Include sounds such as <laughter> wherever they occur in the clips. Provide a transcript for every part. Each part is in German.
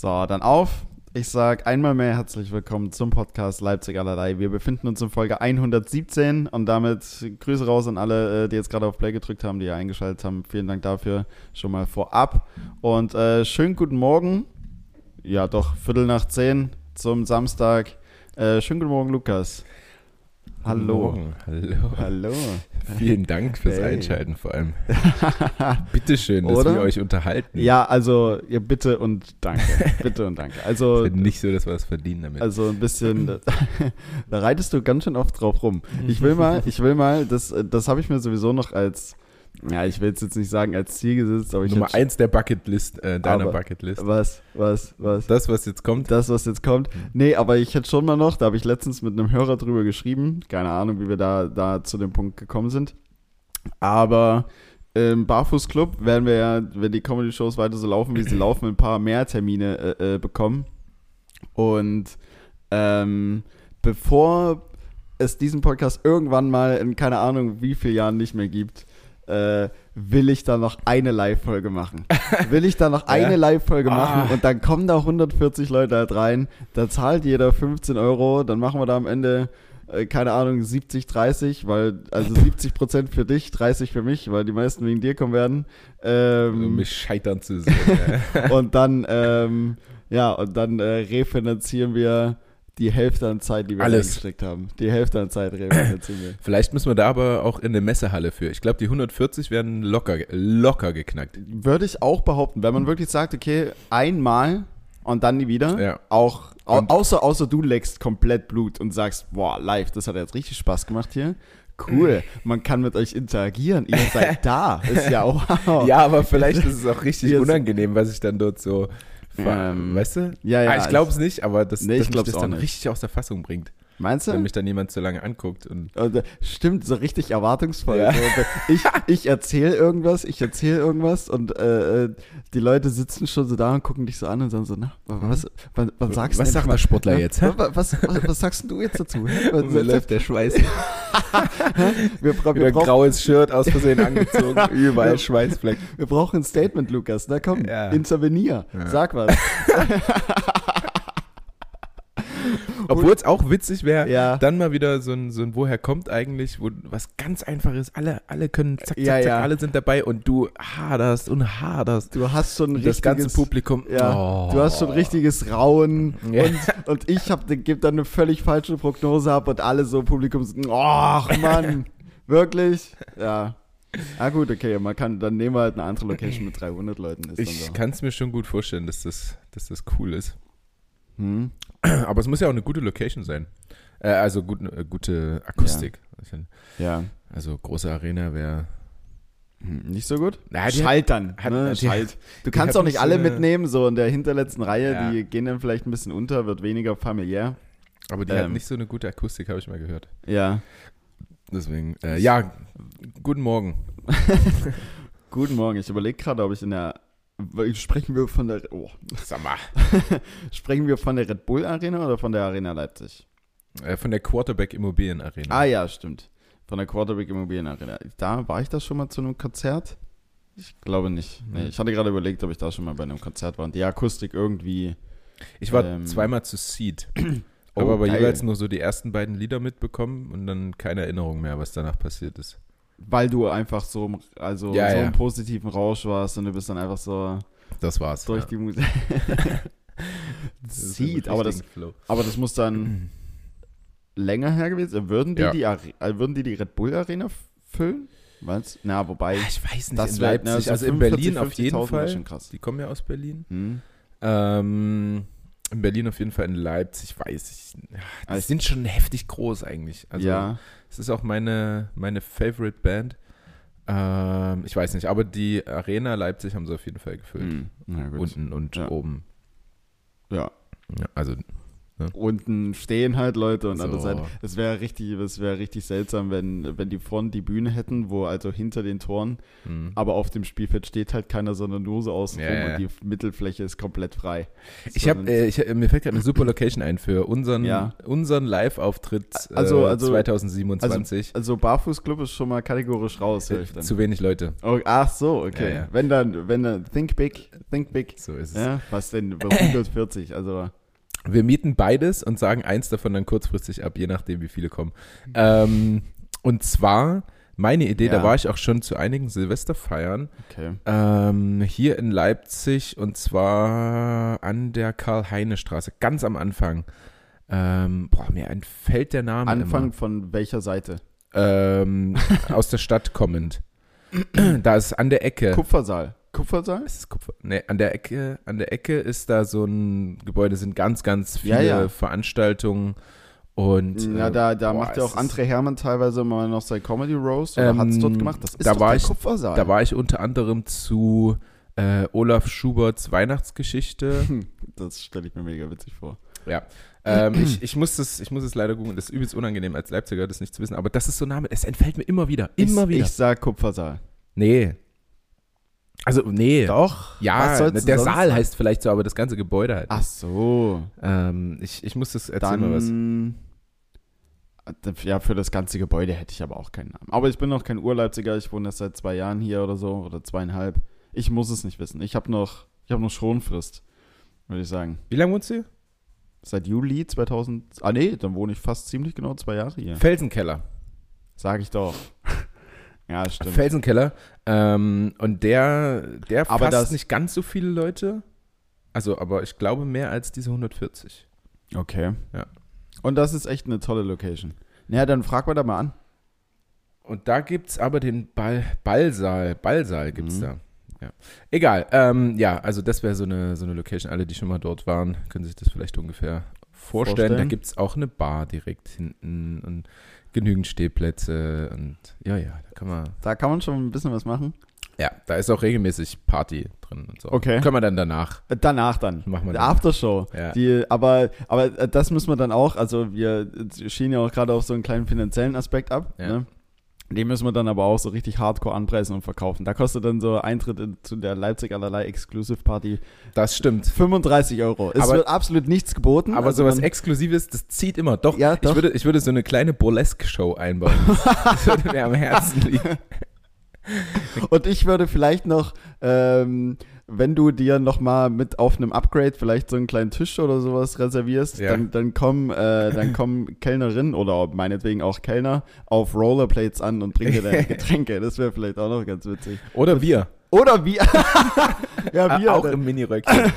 So, dann auf. Ich sage einmal mehr herzlich willkommen zum Podcast Leipzig allerlei. Wir befinden uns in Folge 117 und damit Grüße raus an alle, äh, die jetzt gerade auf Play gedrückt haben, die ja eingeschaltet haben. Vielen Dank dafür schon mal vorab. Und äh, schönen guten Morgen. Ja, doch, Viertel nach zehn zum Samstag. Äh, schönen guten Morgen, Lukas. Hallo. Hallo. Hallo. Vielen Dank fürs hey. Einschalten vor allem. <laughs> Bitteschön, dass Oder? wir euch unterhalten. Ja, also ja, bitte und danke. <laughs> bitte und danke. Also nicht so, dass wir es verdienen damit. Also ein bisschen, da, <laughs> da reitest du ganz schön oft drauf rum. Ich will mal, ich will mal, das, das habe ich mir sowieso noch als ja, ich will es jetzt nicht sagen als Ziel gesetzt, aber ich Nummer eins der Bucketlist, äh, deiner Bucketlist. Was, was, was? Das, was jetzt kommt? Das, was jetzt kommt. Nee, aber ich hätte schon mal noch, da habe ich letztens mit einem Hörer drüber geschrieben, keine Ahnung, wie wir da, da zu dem Punkt gekommen sind. Aber im Barfußclub werden wir ja, wenn die Comedy-Shows weiter so laufen, wie sie <clears throat> laufen, ein paar mehr Termine äh, äh, bekommen. Und ähm, bevor es diesen Podcast irgendwann mal in keine Ahnung wie vielen Jahren nicht mehr gibt, äh, will ich da noch eine Live-Folge machen. <laughs> Will ich da noch eine Live-Folge machen Ah. und dann kommen da 140 Leute halt rein, da zahlt jeder 15 Euro, dann machen wir da am Ende, äh, keine Ahnung, 70, 30, weil, also 70 Prozent für dich, 30 für mich, weil die meisten wegen dir kommen werden. Um Ähm, mich scheitern zu sehen. <laughs> ja. und dann, ähm, ja, und dann äh, refinanzieren wir die Hälfte an Zeit, die wir Alles. reingesteckt haben. Die Hälfte an Zeit <coughs> wir. Vielleicht müssen wir da aber auch in eine Messehalle für. Ich glaube, die 140 werden locker, locker geknackt. Würde ich auch behaupten, wenn man wirklich sagt, okay, einmal und dann nie wieder, Ja. auch au außer, außer du leckst komplett Blut und sagst, boah, live, das hat jetzt richtig Spaß gemacht hier. Cool, man kann mit euch interagieren, ihr seid <laughs> da, ist ja wow. Ja, aber <laughs> vielleicht ist es auch richtig unangenehm, was ich dann dort so. Ähm, weißt du? ja, ja, Ah, ich glaube es nicht, aber das, Nee, ich dass mich das dann nicht. richtig aus der Fassung bringt. Meinst du? Wenn mich dann jemand zu lange anguckt. Und äh, Stimmt, so richtig erwartungsvoll. Ja. Ich ich erzähle irgendwas, ich erzähle irgendwas und äh, äh, die Leute sitzen schon so da und gucken dich so an und sagen so, na, was, was, was sagst du Was sagt mal? der Sportler jetzt, hä? Was, was, was, sagst du jetzt dazu? Was, mir läuft der Schweiß. <laughs> wir, bra Wieder wir, ein brauchen, graues Shirt aus Versehen angezogen. <laughs> Überall Schweißflecken. wir brauchen ein Statement, Lukas. Na komm, Ja. intervenier. Ja. Sag was. <laughs> Obwohl es auch witzig wäre, Ja. dann mal wieder so ein, so ein Woher kommt eigentlich, wo was ganz einfach ist. Alle, alle können zack, zack, Ja, zack, ja. alle sind dabei und du haderst und haderst. Du hast schon ein Und das richtiges... ganze Publikum. Ja, oh. du hast schon richtiges Rauen <laughs> und, und ich hab, gebe dann eine völlig falsche Prognose ab und alle so Publikum sind, ach Mann, <laughs> wirklich? Ja. Ah gut, okay, man kann, dann nehmen wir halt eine andere Location mit 300 Leuten. Ist Ich so. kann es mir schon gut vorstellen, dass das, dass das cool ist. Hm? Aber es muss ja auch eine gute Location sein. Äh, also gut, äh, gute Akustik. Ja. Also große Arena wäre. Hm, Nicht so gut? Na, Schalt dann. hat- ne? die- Schalt. Du kannst hat auch nicht alle so eine- mitnehmen, so in der hinterletzten Reihe, Ja. die gehen dann vielleicht ein bisschen unter, wird weniger familiär. Aber die hat Ähm. nicht so eine gute Akustik, habe ich mal gehört. Ja. Deswegen, äh, ja, guten Morgen. <laughs> Guten Morgen. Ich überlege gerade, ob ich in der. Sprechen wir von der. Oh. Sag mal. <laughs> Sprechen wir von der Red Bull Arena oder von der Arena Leipzig? Äh, von der Quarterback Immobilien Arena. Ah ja, stimmt. Von der Quarterback Immobilien Arena. Da war ich da schon mal zu einem Konzert? Ich glaube nicht. Nee, ich hatte gerade überlegt, ob ich da schon mal bei einem Konzert war und die Akustik irgendwie. Ich war Ähm. zweimal zu Seed. <clears throat> Oh, Habe aber geil. jeweils nur so die ersten beiden Lieder mitbekommen und dann keine Erinnerung mehr, was danach passiert ist. Weil du einfach so, im- also Ja, so ja. im positiven Rausch warst und du bist dann einfach so Das war's. durch ja. die Musik. <laughs> Im aber das, Flow. aber das muss dann länger her gewesen sein. Würden die, Ja. die, Are- äh, würden die die Red Bull Arena füllen? Was? Na, wobei. Ah, Ich weiß nicht, Das in Leipzig, so also in 45, Berlin auf jeden 50.000 wär Fall. schon krass. Die kommen ja aus Berlin. Hm? Ähm, in Berlin auf jeden Fall, in Leipzig weiß ich. Ja, die Also- sind schon heftig groß eigentlich. Also ja. Es ist auch meine, meine Favorite Band. Ähm, ich weiß nicht, aber die Arena Leipzig haben sie auf jeden Fall gefüllt. Hm. Na gut. Unten und Ja. oben. ja. Ja, also Ja. Unten stehen halt Leute und So. an der Seite. Es wäre richtig, es wäre richtig seltsam, wenn, wenn die vorne die Bühne hätten, wo also hinter den Toren, Hm. aber auf dem Spielfeld steht halt keiner, sondern nur so außen Ja, ja. und die Mittelfläche ist komplett frei. Ich habe, äh, ich, äh, mir fällt gerade eine super Location ein für unseren, Ja. unseren Live-Auftritt äh, Also- also- 2027. Also Barfußclub ist schon mal kategorisch raus, dann. Zu wenig Leute. Oh, ach so, okay. Wenn dann, wenn dann, think big, think big. So ist es. Was denn, bei 140, also, Wir mieten beides und sagen eins davon dann kurzfristig ab, je nachdem, wie viele kommen. Ähm, und zwar, meine Idee, da Ja. war ich auch schon zu einigen Silvesterfeiern, okay. ähm, hier in Leipzig und zwar an der Karl-Heine-Straße, ganz am Anfang. Ähm, boah, mir entfällt der Name Anfang immer. von welcher Seite? Ähm, aus der Stadt kommend. <clears throat> da ist an der Ecke. Kupfersaal. Kupfersaal? Ist es Kupfer? Nee, an der Ecke, an der Ecke ist da so ein Gebäude, sind ganz, ganz viele Ja, ja. Veranstaltungen und Ja, äh, da, da boah, macht ja auch André Hermann teilweise mal noch sein Comedy Roast oder Ähm, hat es dort gemacht? Das ist da war ich- Kupfersaal. Da war ich unter anderem zu äh, Olaf Schuberts Weihnachtsgeschichte. <laughs> das stelle ich mir mega witzig vor. ja. Ähm, ich, ich, muss das, ich muss es leider googeln, das ist übelst unangenehm als Leipziger, das nicht zu wissen, aber das ist so ein Name, es entfällt mir immer wieder, immer ich, wieder. Ich sag Kupfersaal. nee. Also, nee. Doch? Ja, der Saal sein? heißt vielleicht so, aber das ganze Gebäude halt. Ach so. Ähm, ich, ich muss das erzählen mal was. Dann. Ja, für das ganze Gebäude hätte ich aber auch keinen Namen. Aber ich bin noch kein Urleipziger, ich wohne erst seit zwei Jahren hier oder so, oder zweieinhalb. Ich muss es nicht wissen. Ich habe noch, ich habe noch Schonfrist, würde ich sagen. Wie lange wohnst du? Seit Juli 2000. Ah, nee, dann wohne ich fast ziemlich genau zwei Jahre hier. Felsenkeller. Sag ich doch. Ja, stimmt. Felsenkeller. Ähm, und der, der Aber fasst das- nicht ganz so viele Leute. Also, aber ich glaube mehr als diese 140. Okay. Ja. Und das ist echt eine tolle Location. Naja, dann frag mal da mal an. Und da gibt es aber den Ball, Ballsaal. Ballsaal gibt es Mhm. da. Ja. Egal. Ähm, ja, also das wäre so eine, so eine Location. Alle, die schon mal dort waren, können sich das vielleicht ungefähr vorstellen. Vorstellen. Da gibt es auch eine Bar direkt hinten und genügend Stehplätze. Und ja, ja, da kann man. Da kann man schon ein bisschen was machen. Ja, da ist auch regelmäßig Party drin und so. Okay. Können wir dann danach. Äh, Danach dann. Machen wir Die dann. Aftershow. Ja. Die, aber, aber äh, das müssen wir dann auch, also wir schienen ja auch gerade auf so einen kleinen finanziellen Aspekt ab. Ja. Ne? Den müssen wir dann aber auch so richtig hardcore anpreisen und verkaufen. Da kostet dann so Eintritt in, zu der Leipzig allerlei Exclusive Party Das stimmt. 35 Euro. Es Aber- wird absolut nichts geboten. Aber also sowas man- Exklusives, das zieht immer. Doch, Ja, Ich, doch. würde, ich würde so eine kleine Burlesque-Show einbauen. <laughs> das würde mir am Herzen liegen. Und ich würde vielleicht noch, ähm, wenn du dir noch mal mit auf einem Upgrade vielleicht so einen kleinen Tisch oder sowas reservierst, Ja. dann, dann kommen äh, dann <laughs> kommen Kellnerinnen oder meinetwegen auch Kellner auf Rollerplates an und bringen dir deine <laughs> Getränke. Das wäre vielleicht auch noch ganz witzig. Oder wir. Oder wir. <laughs> ja, wir. auch dann. im Mini-Röckchen.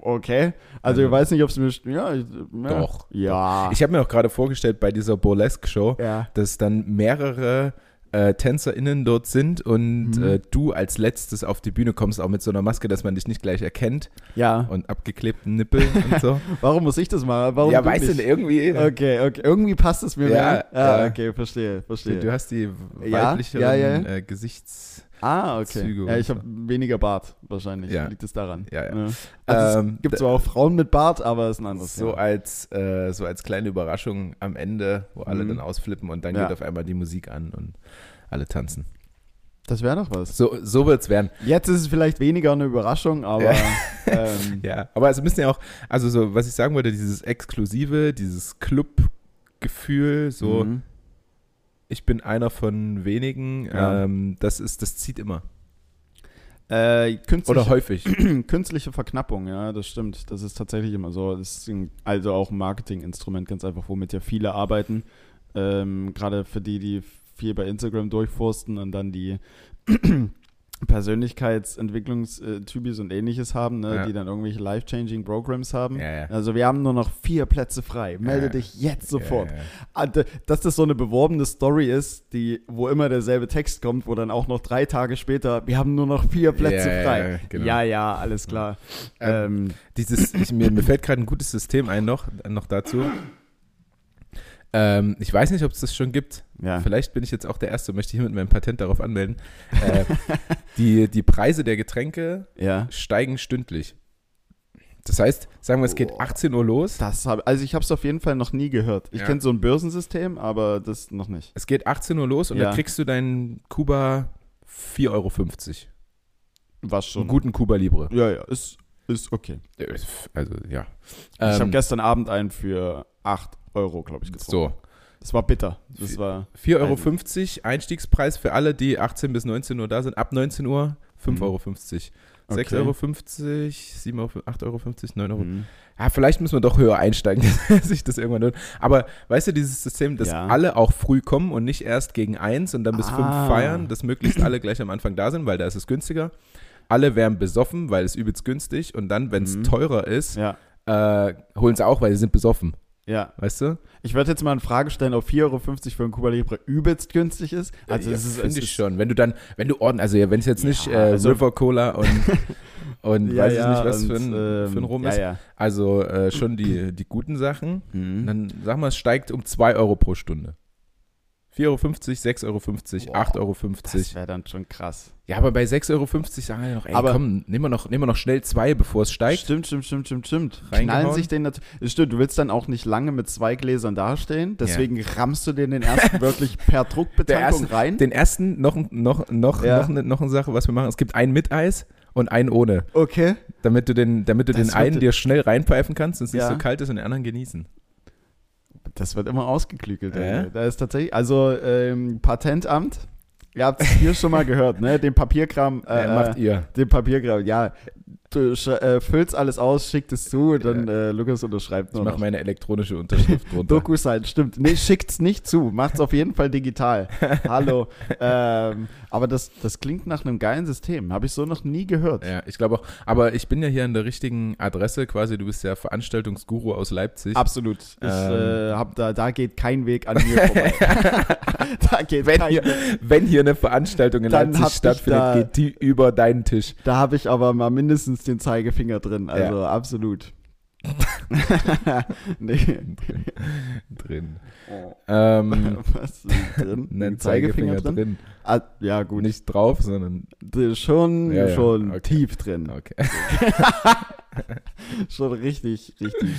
okay. Also ich weiß nicht, ob es mir. Ja, ich, ja. Doch. Ja. Ich habe mir auch gerade vorgestellt bei dieser Burlesque-Show, ja. dass dann mehrere äh, TänzerInnen dort sind und Mhm. äh, du als letztes auf die Bühne kommst, auch mit so einer Maske, dass man dich nicht gleich erkennt Ja. und abgeklebten Nippeln und so. <laughs> Warum muss ich das machen? Warum ja, du weißt du, irgendwie. Okay, okay. Irgendwie passt es mir Ja, mehr. Ja, ja. okay, verstehe, verstehe. Du hast die Ja, weiblicheren ja, ja. Äh, Gesichts... Ah, okay. Züge ja, ich habe weniger Bart wahrscheinlich. Ja. Liegt es daran? Ja, ja. Also Ähm, es gibt zwar auch Frauen mit Bart, aber ist ein anderes So Thema. als, äh, so als kleine Überraschung am Ende, wo alle Mhm. dann ausflippen und dann Ja. geht auf einmal die Musik an und alle tanzen. Das wäre doch was. So, so wird es werden. Jetzt ist es vielleicht weniger eine Überraschung, aber Ja. ähm, <laughs> Ja, aber es müssen ja auch, also so, was ich sagen wollte, dieses Exklusive, dieses Club-Gefühl, so, mhm. Ich bin einer von wenigen, Ja. ähm, das ist, das zieht immer. äh, Oder häufig. <clears throat> künstliche Verknappung, ja, das stimmt. Das ist tatsächlich immer so. Das ist ein, also auch ein Marketinginstrument, ganz einfach, womit ja viele arbeiten. Ähm, Gerade für die, die viel bei Instagram durchforsten und dann die Persönlichkeitsentwicklungstypis und ähnliches haben, ne, Ja. die dann irgendwelche life-changing Programs haben. Ja, ja. Also wir haben nur noch vier Plätze frei. Melde dich jetzt sofort. Ah, Dass das so eine beworbene Story ist, die, wo immer derselbe Text kommt, wo dann auch noch drei Tage später, wir haben nur noch vier Plätze frei. ja, genau. Ja, ja, alles klar. Ähm, Ähm, Dieses, ich, mir, mir fällt gerade ein gutes System ein noch, noch dazu. Ähm, ich weiß nicht, ob es das schon gibt. ja. Vielleicht bin ich jetzt auch der Erste und möchte hiermit mein Patent darauf anmelden. äh, <laughs> die, die Preise der Getränke ja. steigen stündlich. Das heißt, sagen wir, es geht Boah. 18 Uhr los. Das hab, also ich habe es auf jeden Fall noch nie gehört. Ich Ja. kenne so ein Börsensystem, aber das noch nicht. Es geht 18 Uhr los und Ja. da kriegst du deinen Kuba 4,50 Euro. Was schon. Einen guten Kuba Libre. Ja, ja, ist, ist okay. Also, ja. ich habe Ähm, gestern Abend einen für 8 Euro, glaube ich, getrunken. so. Das war bitter. Das war 4,50 Euro Einstiegspreis für alle, die 18 bis 19 Uhr da sind. Ab 19 Uhr 5,50 Mhm. Euro. 6,50 Okay. Euro, 7 Euro, 8,50 Euro, 9 Euro. Mhm. Ja, vielleicht müssen wir doch höher einsteigen, <laughs> dass sich das irgendwann lohnt. Aber weißt du, dieses System, dass Ja. alle auch früh kommen und nicht erst gegen eins und dann bis fünf Ah. feiern, dass möglichst alle gleich am Anfang da sind, weil da ist es günstiger. Alle werden besoffen, weil es übelst günstig und dann, wenn es Mhm. teurer ist, Ja, äh, holen sie auch, weil sie sind besoffen. Ja. Weißt du? Ich werde jetzt mal eine Frage stellen, ob 4,50 Euro für ein Kuba Libre übelst günstig ist. Also, ja, es ist, finde ich schon. Wenn du dann, wenn du ordnen, also ja, wenn es jetzt nicht Ja, äh, also- River Cola und, <laughs> und Ja, weiß ich nicht, was und, für ein, ähm, für ein Rum ist. Also äh, schon die, die guten Sachen. Mhm. Dann sag mal, es steigt um 2 Euro pro Stunde. 4,50 Euro, 6,50 Euro, Boah, 8,50 Euro. Das wäre dann schon krass. Ja, aber bei 6,50 Euro sagen wir noch, ey, Aber- komm, nehmen wir, noch, nehmen wir noch schnell zwei, bevor es steigt. Stimmt, stimmt, stimmt, stimmt, stimmt. Knallen sich den nat- Stimmt, du willst dann auch nicht lange mit zwei Gläsern dastehen, deswegen rammst du den den ersten <laughs> wirklich per Druckbetankung erste- rein. Den ersten, noch, noch, noch, Ja. noch, eine, noch eine Sache, was wir machen. Es gibt einen mit Eis und einen ohne. Okay. Damit du den, damit du Das den einen dir schnell reinpfeifen kannst und es nicht Ja. so kalt ist und den anderen genießen. Das wird immer ausgeklügelt. Ja? ey. Da ist tatsächlich, also ähm, Patentamt, ihr habt es hier schon mal gehört, ne? Den Papierkram, äh, Äh, macht ihr. den Papierkram, ja. Du äh, füllst alles aus, schickt es zu, und dann äh, Lukas unterschreibt Ich nur mache noch. meine elektronische Unterschrift <laughs> drunter. DocuSign, stimmt. Nee, schickt's nicht zu. Macht's auf jeden Fall digital. <laughs> Hallo. ähm, aber das, das klingt nach einem geilen System. Habe ich so noch nie gehört. Ja, ich glaube auch. Aber ich bin ja hier an der richtigen Adresse quasi. Du bist ja Veranstaltungsguru aus Leipzig. Absolut. Ich Ähm. äh, hab da, da geht kein Weg an mir vorbei. <laughs> da geht Wenn kein hier, wenn hier eine Veranstaltung in Dann Leipzig ich stattfindet, da- geht die über deinen Tisch. Da habe ich aber mal mindestens den Zeigefinger drin. Also absolut. <laughs> nee. Drin. Ähm, <laughs> Was ist drin? <laughs> ein Ein Zeigefinger drin. Ah, ja, gut. Nicht drauf, sondern. Schon, Ja, ja, schon okay. tief drin. Okay. Schon richtig, richtig,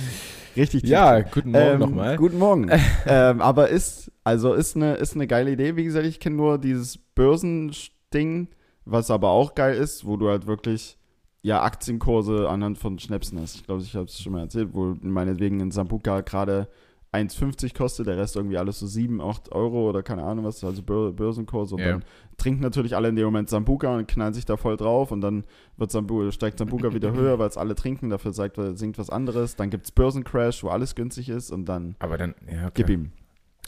richtig tief Ja, drin. guten Morgen Ähm, nochmal. Guten Morgen. ähm, aber ist, also ist eine, ist eine geile Idee. Wie gesagt, ich kenne nur dieses Börsending, was aber auch geil ist, wo du halt wirklich ja Aktienkurse anhand von Schnäpsen hast. Ich glaube, ich habe es schon mal erzählt, wo meinetwegen ein Sambuca gerade 1,50 kostet, der Rest irgendwie alles so 7, 8 Euro oder keine Ahnung was, also Bör Börsenkurse und Ja. dann trinken natürlich alle in dem Moment Sambuca und knallen sich da voll drauf und dann wird Sambu steigt Sambuca wieder höher, weil es alle trinken, dafür sagt, singt was anderes. Dann gibt es Börsencrash, wo alles günstig ist und dann Aber dann, ja, okay. gib ihm.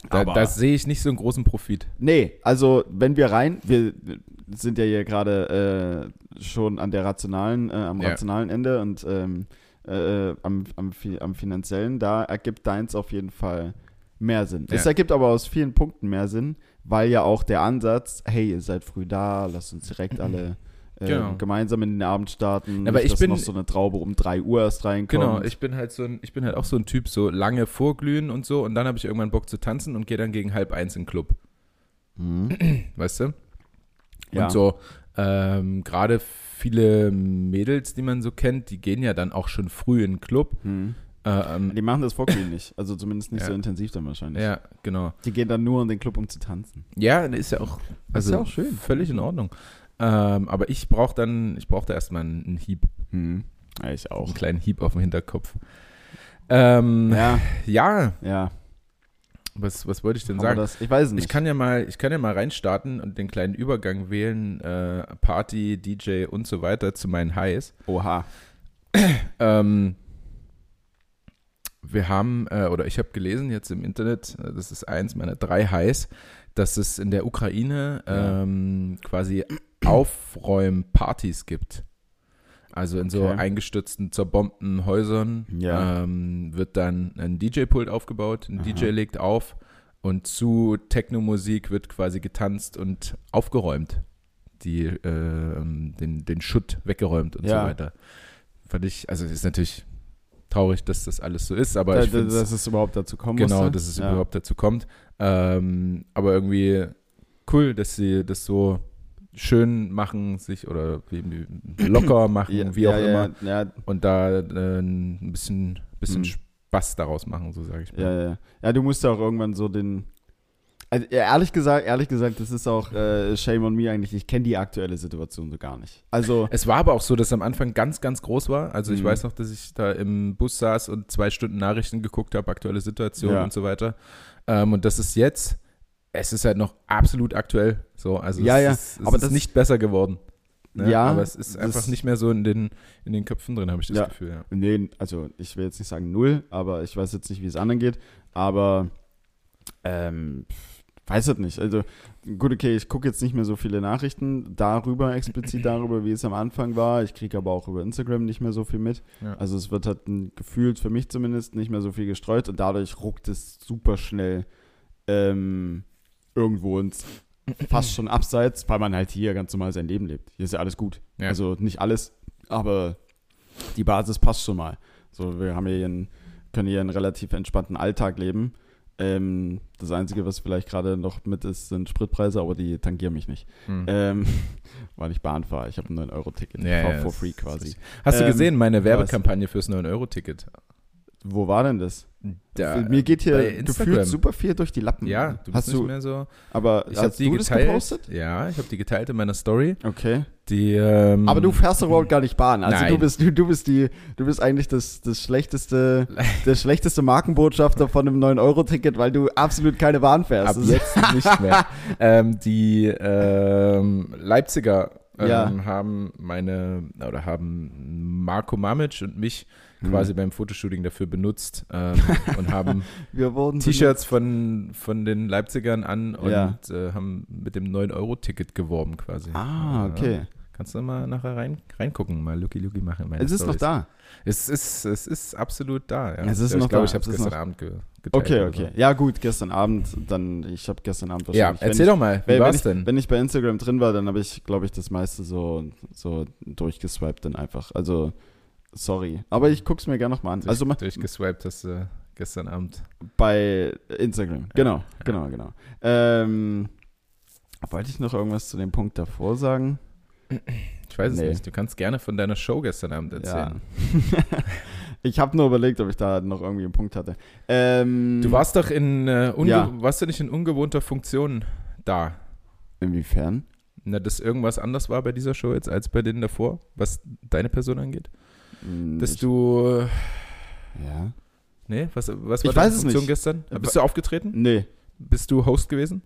Da, Aber- da sehe ich nicht so einen großen Profit. Nee, also wenn wir rein, wir sind ja hier gerade äh, schon an der rationalen, äh, am Ja. rationalen Ende und ähm, äh, am, am, fi- am finanziellen, da ergibt deins auf jeden Fall mehr Sinn. Ja. Es ergibt aber aus vielen Punkten mehr Sinn, weil ja auch der Ansatz, hey, ihr seid früh da, lasst uns direkt <clears throat> alle äh, Genau. gemeinsam in den Abend starten, Aber nicht, ich bin- noch so eine Traube um 3 Uhr erst reinkommt. Genau, ich bin halt so ein, ich bin halt auch so ein Typ, so lange vorglühen und so und dann habe ich irgendwann Bock zu tanzen und gehe dann gegen halb eins in den Club. Mhm. <clears throat> Weißt du? Ja. Und so, ähm, gerade viele Mädels, die man so kennt, die gehen ja dann auch schon früh in den Club. Mhm. Äh, ähm, Die machen das Vorglühen <clears throat> nicht, also zumindest nicht Ja. so intensiv dann wahrscheinlich. ja, genau. Die gehen dann nur in den Club, um zu tanzen. Ja, ist ja auch, also ist ja auch schön. völlig in Ordnung. Ähm, aber ich brauche dann, ich brauche da erstmal einen, einen Hieb, Hm. Ja, ich auch. einen kleinen Hieb auf dem Hinterkopf. Ähm, Ja, ja, ja. was, was wollte ich denn Haben sagen? Ich weiß es nicht. Ich kann ja mal, ich kann ja mal reinstarten und den kleinen Übergang wählen, äh, Party, DJ und so weiter zu meinen Highs. Oha. Ähm, wir haben, äh, oder ich habe gelesen jetzt im Internet, äh, das ist eins meiner drei Highs, dass es in der Ukraine Ja. ähm, quasi Aufräumpartys gibt. Also in so Okay. eingestürzten, zerbombten Häusern Ja. ähm, wird dann ein DJ-Pult aufgebaut, ein Aha. DJ legt auf und zu Techno-Musik wird quasi getanzt und aufgeräumt. Die, ähm, den, den Schutt weggeräumt und Ja. so weiter. Fand ich, also es ist natürlich traurig, dass das alles so ist, aber Da, ich finde dass es überhaupt dazu kommen genau, musste. dass es ja. überhaupt dazu kommt. Ähm, aber irgendwie cool, dass sie das so schön machen sich oder locker <clears throat> machen, Ja, wie auch ja, immer. Ja, Und da äh, ein bisschen, bisschen Mhm. Spaß daraus machen, so sage ich mal. ja, ja. Ja, du musst ja auch irgendwann so den. Also, ehrlich gesagt, ehrlich gesagt, das ist auch äh, Shame on me eigentlich. Ich kenne die aktuelle Situation so gar nicht. Also, Es war aber auch so, dass am Anfang ganz, ganz groß war. Also ich Mhm. weiß noch, dass ich da im Bus saß und zwei Stunden Nachrichten geguckt habe, aktuelle Situation und so weiter. Ähm, und das ist jetzt, es ist halt noch absolut aktuell. So, also Ja, es ja, ist, es aber ist das- nicht besser geworden. Ne? Ja, aber es ist einfach nicht mehr so in den, in den Köpfen drin, habe ich das Ja. Gefühl. Ja. nee, also ich will jetzt nicht sagen null, aber ich weiß jetzt nicht, wie es anderen geht. Aber, ähm, weiß es nicht. Also, gut, okay, ich gucke jetzt nicht mehr so viele Nachrichten darüber, explizit darüber, wie es am Anfang war. Ich kriege aber auch über Instagram nicht mehr so viel mit. Ja. Also es wird halt ein- gefühlt für mich zumindest nicht mehr so viel gestreut und dadurch ruckt es super schnell ähm, irgendwo ins fast schon abseits, weil man halt hier ganz normal sein Leben lebt. Hier ist ja alles gut. Ja. Also nicht alles, aber die Basis passt schon mal. So, wir haben hier einen, können hier einen relativ entspannten Alltag leben. Ähm, das Einzige, was vielleicht gerade noch mit ist, sind Spritpreise, aber die tangieren mich nicht. Hm. Ähm, <laughs> weil ich Bahn fahre. Ich habe ein 9-Euro-Ticket. Ja, for, ja, for free quasi. Hast du Ähm, gesehen, meine Werbekampagne fürs 9-Euro-Ticket? Wo war denn das? Da- Mir geht hier gefühlt super viel durch die Lappen. Ja, du hast bist nicht du, mehr so. aber Ich habe hast die du das geteilt. gepostet? Ja, ich habe die geteilt in meiner Story. Okay. Die, ähm, Aber du fährst überhaupt gar nicht Bahn. Also Nein. du bist, du, du bist die, du bist eigentlich das, das schlechteste, <laughs> der schlechteste Markenbotschafter von einem 9-Euro-Ticket, weil du absolut keine Bahn fährst. Ab Das jetzt nicht mehr. <laughs> ähm, die ähm, Leipziger ähm, Ja. haben meine oder haben Marco Mamic und mich Hm. quasi beim Fotoshooting dafür benutzt ähm, <laughs> und haben T-Shirts von, von den Leipzigern an und Ja. äh, haben mit dem 9-Euro-Ticket geworben quasi. Ah, Ja. okay. Kannst du mal nachher rein, reingucken, mal Lucky Lucky machen. in meine Es ist noch da. Es ist, es ist absolut da, ja. Es ist ich noch glaube, da, ich habe es gestern noch- Abend ge geteilt. Okay, okay. So. Ja, gut, gestern Abend, dann, ich habe gestern Abend Ja, wahrscheinlich. wenn erzähl ich, doch mal, wie ich, denn? wenn ich bei Instagram drin war, dann habe ich, glaube ich, das meiste so, so durchgeswiped dann einfach. Also, sorry. Aber ich gucke es mir gerne nochmal an. Durch, Also durchgeswiped hast du gestern Abend. bei Instagram. Genau, genau, genau. Ähm, wollte ich noch irgendwas zu dem Punkt davor sagen? Ich weiß es Nee. nicht. Du kannst gerne von deiner Show gestern Abend erzählen. <laughs> ich habe nur überlegt, ob ich da noch irgendwie einen Punkt hatte. Ähm, Du warst doch in äh, Ja. warst du nicht in ungewohnter Funktion da? Inwiefern? Na, dass irgendwas anders war bei dieser Show jetzt als bei denen davor, was deine Person angeht? Hm, Dass ich, du. Ja. Nee, was, was Ich war deine weiß es Funktion nicht. gestern? Bist du aufgetreten? Nee. Bist du Host gewesen?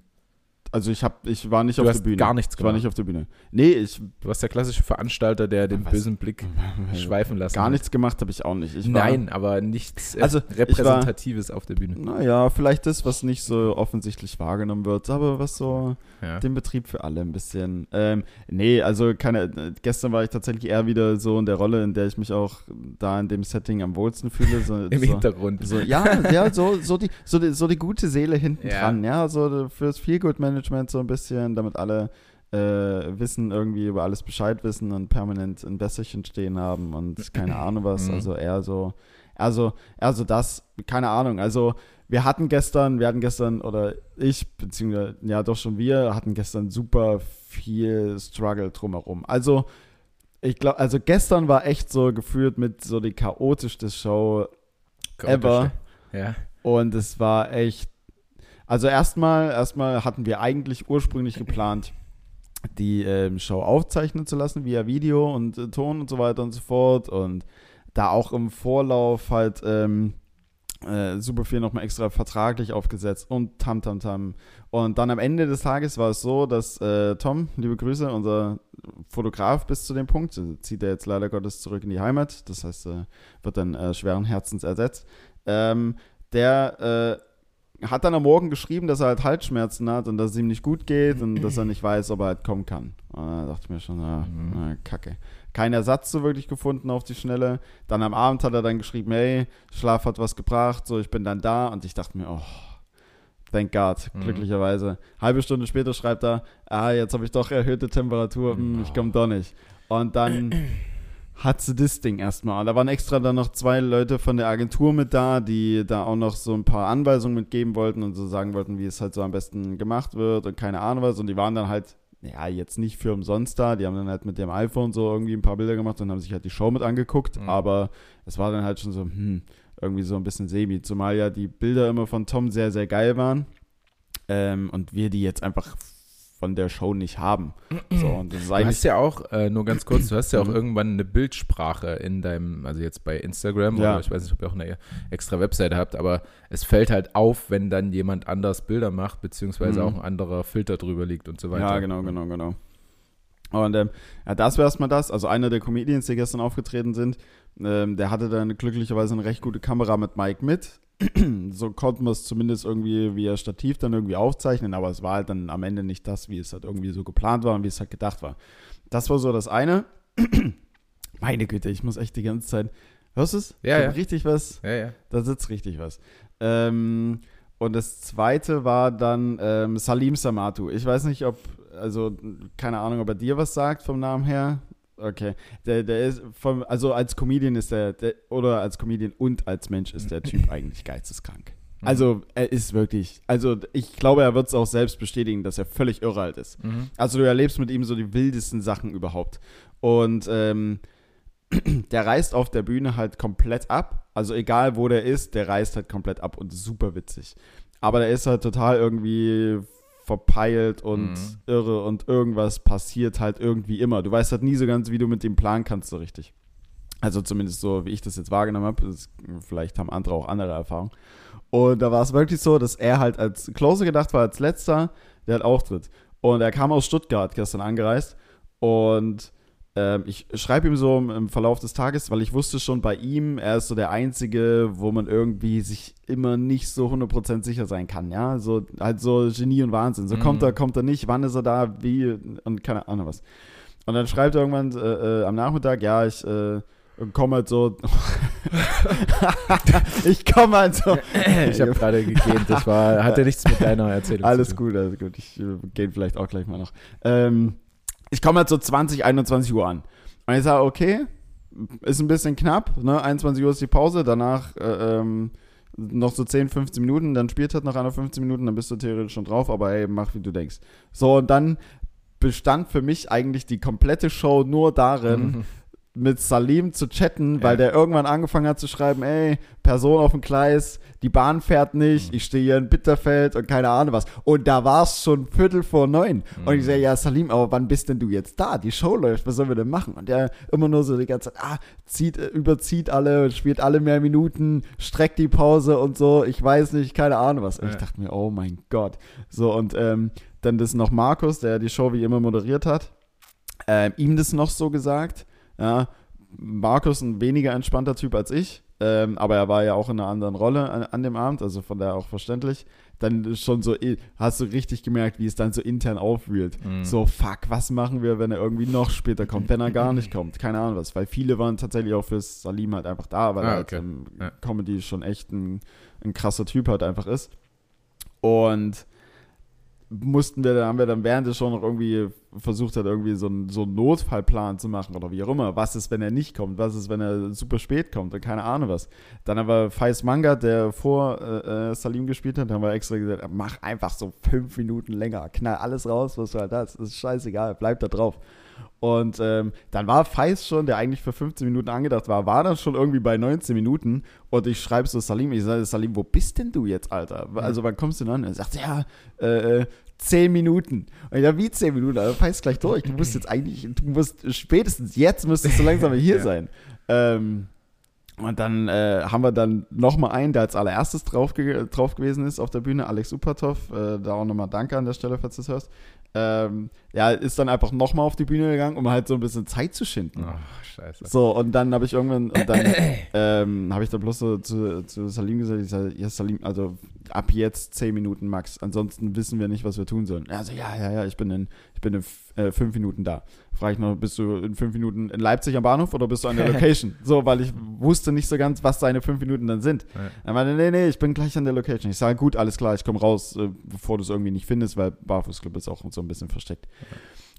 Also ich hab, ich war nicht Du auf hast der Bühne. gar nichts Ich war gemacht. nicht auf der Bühne. Nee, ich Du warst der klassische Veranstalter, der den bösen Blick <laughs> <laughs> schweifen lassen gar hat. nichts gemacht habe ich auch nicht. Ich war, Nein, aber nichts äh, Also, ich war- Repräsentatives auf der Bühne. Naja, vielleicht das, was nicht so offensichtlich wahrgenommen wird, aber was so Ja. den Betrieb für alle ein bisschen. Ähm, nee, also keine. Gestern war ich tatsächlich eher wieder so in der Rolle, in der ich mich auch da in dem Setting am wohlsten fühle. So, <laughs> Im so, Hintergrund. so, ja, ja, so, so, die, so, die, so die gute Seele hinten Ja. dran, ja, so fürs Feelgood-Management so ein bisschen, damit alle äh, wissen, irgendwie über alles Bescheid wissen und permanent ein Wässerchen stehen haben und keine <clears throat> Ahnung was. Mhm. Also eher so, also, also das, keine Ahnung. Also wir hatten gestern, wir hatten gestern, oder ich, beziehungsweise, ja doch schon wir, hatten gestern super viel Struggle drumherum. Also, ich glaube, also gestern war echt so gefühlt mit so die chaotischste Show ever. Ja. Und es war echt. Also erstmal, erstmal hatten wir eigentlich ursprünglich geplant, die ähm, Show aufzeichnen zu lassen via Video und äh, Ton und so weiter und so fort. Und da auch im Vorlauf halt ähm, äh, super viel nochmal extra vertraglich aufgesetzt und tam tam tam. Und dann am Ende des Tages war es so, dass äh, Tom, liebe Grüße, unser Fotograf bis zu dem Punkt, äh, zieht er jetzt leider Gottes zurück in die Heimat, das heißt, äh, wird dann äh, schweren Herzens ersetzt. Ähm, der äh, hat dann am Morgen geschrieben, dass er halt Halsschmerzen hat und dass es ihm nicht gut geht und dass er nicht weiß, ob er halt kommen kann. Und da dachte ich mir schon, ah, Mhm. ah, kacke. Kein Ersatz so wirklich gefunden auf die Schnelle. Dann am Abend hat er dann geschrieben, hey, Schlaf hat was gebracht, so ich bin dann da und ich dachte mir, oh, thank God, Mhm. glücklicherweise. Halbe Stunde später schreibt er, ah, jetzt habe ich doch erhöhte Temperatur, hm, ich komme doch nicht. Und dann hat sie das Ding erstmal. Da waren extra dann noch zwei Leute von der Agentur mit da, die da auch noch so ein paar Anweisungen mitgeben wollten und so sagen wollten, wie es halt so am besten gemacht wird und keine Ahnung was. Und die waren dann halt ja, jetzt nicht für umsonst da. Die haben dann halt mit dem iPhone so irgendwie ein paar Bilder gemacht und haben sich halt die Show mit angeguckt. Mhm. Aber es war dann halt schon so, hm, irgendwie so ein bisschen semi. Zumal ja die Bilder immer von Tom sehr, sehr geil waren. Ähm, und wir die jetzt einfach von der Show nicht haben. <clears throat> So, und das ist Du hast ja auch, äh, nur ganz kurz, du hast ja auch irgendwann eine Bildsprache in deinem, also jetzt bei Instagram Ja. oder ich weiß nicht, ob ihr auch eine extra Webseite habt, aber es fällt halt auf, wenn dann jemand anders Bilder macht, beziehungsweise Mhm. auch ein anderer Filter drüber liegt und so weiter. Ja, genau, genau, genau. Und ähm, ja, das wäre erstmal das. Also einer der Comedians, die gestern aufgetreten sind, ähm, der hatte dann glücklicherweise eine recht gute Kamera mit Mike mit. <clears throat> so konnten wir es zumindest irgendwie via Stativ dann irgendwie aufzeichnen, aber es war halt dann am Ende nicht das, wie es halt irgendwie so geplant war und wie es halt gedacht war. Das war so das eine. <clears throat> Meine Güte, ich muss echt die ganze Zeit. Hörst du es? Ja, Ich ja. Richtig was. Ja, ja. Da sitzt richtig was. Ähm, und das zweite war dann ähm, Salim Samatu. Ich weiß nicht, ob, also keine Ahnung, ob er dir was sagt vom Namen her. Okay. Der, der ist vom, also als Comedian ist der, der, oder als Comedian und als Mensch ist der Typ <laughs> eigentlich geisteskrank. Mhm. Also er ist wirklich, also ich glaube, er wird es auch selbst bestätigen, dass er völlig irre alt ist. Mhm. Also du erlebst mit ihm so die wildesten Sachen überhaupt. Und ähm, <clears throat> der reißt auf der Bühne halt komplett ab. Also egal wo der ist, der reißt halt komplett ab und ist super witzig. Aber der ist halt total irgendwie verpeilt und Mhm. irre und irgendwas passiert halt irgendwie immer. Du weißt halt nie so ganz, wie du mit dem planen kannst so richtig. Also zumindest so, wie ich das jetzt wahrgenommen habe. Das- Vielleicht haben andere auch andere Erfahrungen. Und da war es wirklich so, dass er halt als Closer gedacht war, als letzter, der halt auftritt. Und er kam aus Stuttgart gestern angereist. Und ich schreibe ihm so im, Verlauf des Tages, weil ich wusste schon bei ihm, er ist so der Einzige, wo man irgendwie sich immer nicht so 100% sicher sein kann, ja. So, halt so Genie und Wahnsinn. So Mhm. kommt er, kommt er nicht, wann ist er da, wie und keine Ahnung was. Und dann schreibt er irgendwann äh, äh, am Nachmittag, ja, ich äh, komme halt so. <laughs> ich komme halt so. <laughs> Ich habe gerade gegähnt, das war, hatte nichts mit deiner Erzählung <laughs> Alles zu tun. gut, alles gut. Ich äh, gehe vielleicht auch gleich mal noch. Ähm, ich komme halt so 20, 21 Uhr an. Und ich sage, okay, ist ein bisschen knapp, ne? 21 Uhr ist die Pause, danach äh, ähm, noch so 10, 15 Minuten, dann spielt halt noch einer 15 Minuten, dann bist du theoretisch schon drauf, aber ey, mach wie du denkst. So, und dann bestand für mich eigentlich die komplette Show nur darin, Mhm. Mit Salim zu chatten, Ja. weil der irgendwann angefangen hat zu schreiben, ey, Person auf dem Gleis, die Bahn fährt nicht, Mhm. ich stehe hier in Bitterfeld und keine Ahnung was. Und da war es schon Viertel vor neun. Und ich Mhm. sage, ja, Salim, aber wann bist denn du jetzt da? Die Show läuft, was sollen wir denn machen? Und der immer nur so die ganze Zeit, ah, zieht, äh, überzieht alle und spielt alle mehr Minuten, streckt die Pause und so, ich weiß nicht, keine Ahnung was. Und ich Ja. dachte mir, oh mein Gott. So, und ähm, dann das noch Markus, der die Show wie immer moderiert hat, ähm, ihm das noch so gesagt. Ja, Markus ein weniger entspannter Typ als ich, ähm, aber er war ja auch in einer anderen Rolle an, an dem Abend, also von daher auch verständlich. Dann schon so, hast du richtig gemerkt, wie es dann so intern aufwühlt. Mhm. So, fuck, was machen wir, wenn er irgendwie noch später kommt, wenn er gar nicht kommt? Keine Ahnung was, weil viele waren tatsächlich auch fürs Salim halt einfach da, weil Ah, er halt okay. ähm, Ja. Comedy schon echt ein, ein krasser Typ halt einfach ist. Und mussten wir, da haben wir dann während der Show noch irgendwie versucht hat, irgendwie so einen, so einen Notfallplan zu machen oder wie auch immer. Was ist, wenn er nicht kommt? Was ist, wenn er super spät kommt? Und keine Ahnung was. Dann aber Faiz Manga, der vor äh, äh, Salim gespielt hat, haben wir extra gesagt, mach einfach so fünf Minuten länger. Knall alles raus, was du halt hast. Ist scheißegal, bleib da drauf. Und ähm, dann war Faiz schon, der eigentlich für 15 Minuten angedacht war, war dann schon irgendwie bei 19 Minuten. Und ich schreibe so Salim, ich sage, Salim, wo bist denn du jetzt, Alter? Also wann kommst du denn an? Er sagt, ja, äh, 10 Minuten. Und ich dachte, wie 10 Minuten? Also Faiz gleich durch. Du musst <clears throat> jetzt eigentlich, du musst spätestens jetzt müsstest du langsam hier <laughs> Ja. sein. Ähm, und dann äh, haben wir dann nochmal einen, der als allererstes drauf, ge drauf gewesen ist auf der Bühne, Alex Upatov. Äh, da auch nochmal Danke an der Stelle, falls du es hörst. Ähm, ja, ist dann einfach nochmal auf die Bühne gegangen, um halt so ein bisschen Zeit zu schinden. Ach, scheiße. So, und dann habe ich irgendwann, und dann <clears throat> ähm, habe ich da bloß so zu, zu Salim gesagt, ich sage, ja Salim, also ab jetzt 10 Minuten max, ansonsten wissen wir nicht, was wir tun sollen. Also ja, ja, ja, ich bin in, ich bin in äh, fünf Minuten da. Frage ich noch, bist du in fünf Minuten in Leipzig am Bahnhof oder bist du an der <laughs> Location? so, weil ich wusste nicht so ganz, was seine fünf Minuten dann sind. Ja. Er meinte, nee, nee, ich bin gleich an der Location. Ich sage, gut, alles klar, ich komme raus, äh, bevor du es irgendwie nicht findest, weil Barfußclub ist auch so ein bisschen versteckt.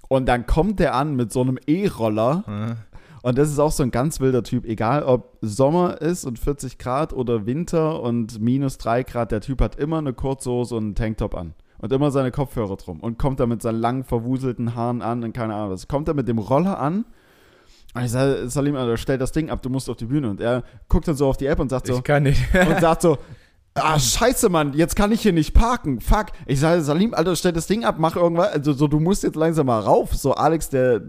Und dann kommt der an mit so einem E-Roller Äh, und das ist auch so ein ganz wilder Typ. Egal ob Sommer ist und 40 Grad oder Winter und minus 3 Grad, der Typ hat immer eine Kurzhose und einen Tanktop an. Und immer seine Kopfhörer drum und kommt da mit seinen langen, verwuselten Haaren an und keine Ahnung was. Kommt er mit dem Roller an und ich sage, Salim, Alter, stell das Ding ab, du musst auf die Bühne. Und er guckt dann so auf die App und sagt so, Ich kann nicht. <laughs> und sagt so, <laughs> ah, scheiße, Mann, jetzt kann ich hier nicht parken, fuck. Ich sage, Salim, Alter, stell das Ding ab, mach irgendwas, also so, du musst jetzt langsam mal rauf. So, Alex, der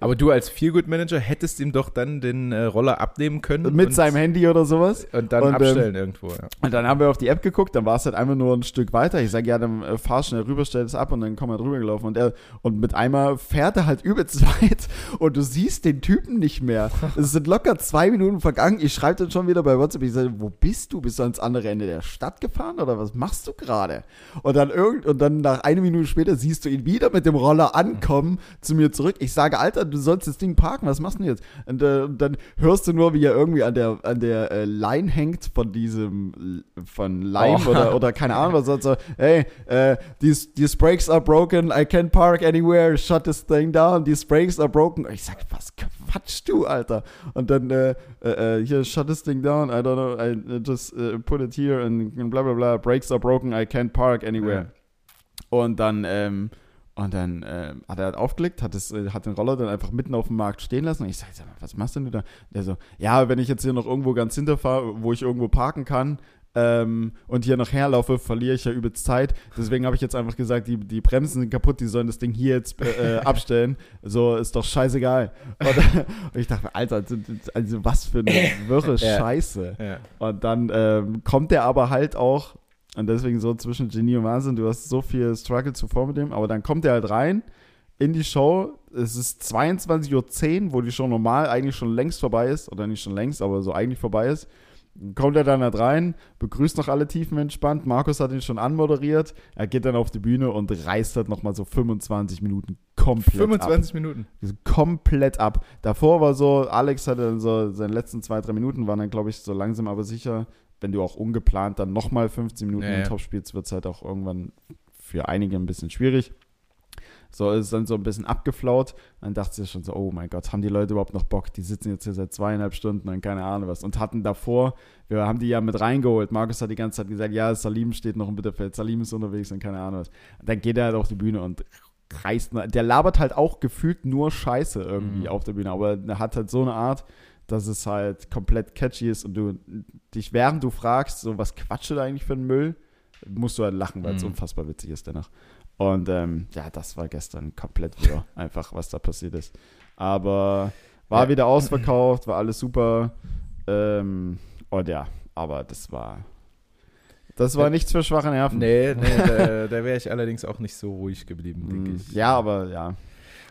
Aber du als Feelgood-Manager hättest ihm doch dann den äh, Roller abnehmen können. mit seinem Handy oder sowas. Und dann und, ähm, abstellen irgendwo, ja. Und dann haben wir auf die App geguckt, dann war es halt einfach nur ein Stück weiter. Ich sage, ja, dann äh, fahr schnell rüber, stell das ab und dann kommen wir drüber gelaufen. Und, er, und mit einmal fährt er halt <laughs> übelst weit und du siehst den Typen nicht mehr. Es sind locker zwei Minuten vergangen. Ich schreibe dann schon wieder bei WhatsApp. Ich sage, wo bist du? Bist du ans andere Ende der Stadt gefahren oder was machst du gerade? Und dann irgend und dann nach einer Minute später siehst du ihn wieder mit dem Roller ankommen zu mir zurück. Ich sage, Alter, du sollst das Ding parken. Was machst du denn jetzt? Und, äh, und dann hörst du nur, wie er irgendwie an der an der äh, Line hängt von diesem von Lime Oh. oder oder keine Ahnung was sonst so. Hey, äh, these these brakes are broken. I can't park anywhere. Shut this thing down. These brakes are broken. Ich sag, was quatschst du, Alter? Und dann äh, äh, äh, hier shut this thing down. I don't know. I just uh, put it here and bla bla bla. Brakes are broken. I can't park anywhere. Und dann, ähm, und dann ähm, hat er halt aufgelegt, hat, es, äh, hat den Roller dann einfach mitten auf dem Markt stehen lassen. Und ich sage, was machst denn du da? Der so, ja, wenn ich jetzt hier noch irgendwo ganz hinterfahre, wo ich irgendwo parken kann, ähm, und hier noch herlaufe, verliere ich ja übelst Zeit. Deswegen habe ich jetzt einfach gesagt, die, die Bremsen sind kaputt, die sollen das Ding hier jetzt äh, äh, <laughs> abstellen. So, ist doch scheißegal. Und, und <laughs> ich dachte, Alter, also was für eine <laughs> wirre Ja. Scheiße. ja. Und dann ähm, kommt der aber halt auch, und deswegen so zwischen Genie und Wahnsinn, du hast so viel Struggle zuvor mit dem, aber dann kommt der halt rein in die Show. Es ist 22.10 Uhr, wo die Show normal eigentlich schon längst vorbei ist, oder nicht schon längst, aber so eigentlich vorbei ist. Kommt er dann halt rein, begrüßt noch alle tiefenentspannt. Markus hat ihn schon anmoderiert. Er geht dann auf die Bühne und reißt halt nochmal so 25 Minuten komplett ab. 25 Minuten. Komplett ab. Davor war so, Alex hatte dann so, seine letzten zwei, drei Minuten waren dann, glaube ich, so langsam aber sicher, wenn du auch ungeplant dann nochmal 15 Minuten Ja, im. Top spielst, wird es halt auch irgendwann für einige ein bisschen schwierig. So ist dann so ein bisschen abgeflaut. Dann dachte sie schon so, oh mein Gott, haben die Leute überhaupt noch Bock? Die sitzen jetzt hier seit zweieinhalb Stunden und keine Ahnung was. Und hatten davor, wir haben die ja mit reingeholt. Markus hat die ganze Zeit gesagt, ja, Salim steht noch im Bitterfeld, Salim ist unterwegs und keine Ahnung was. Und dann geht er halt auf die Bühne und reißt, der labert halt auch gefühlt nur Scheiße irgendwie Mhm. auf der Bühne. Aber er hat halt so eine Art, dass es halt komplett catchy ist und du dich, während du fragst, so was quatscht da eigentlich für ein Müll, musst du halt lachen, weil es Mhm. unfassbar witzig ist dennoch. Und ähm, ja, das war gestern komplett wieder <laughs> einfach, was da passiert ist. Aber war Ja. wieder ausverkauft, war alles super. Ähm, und ja, aber das war. Das war Ja. nichts für schwache Nerven. Nee, nee, <laughs> da, da wäre ich allerdings auch nicht so ruhig geblieben, denke Mm, ich. Ja, aber ja.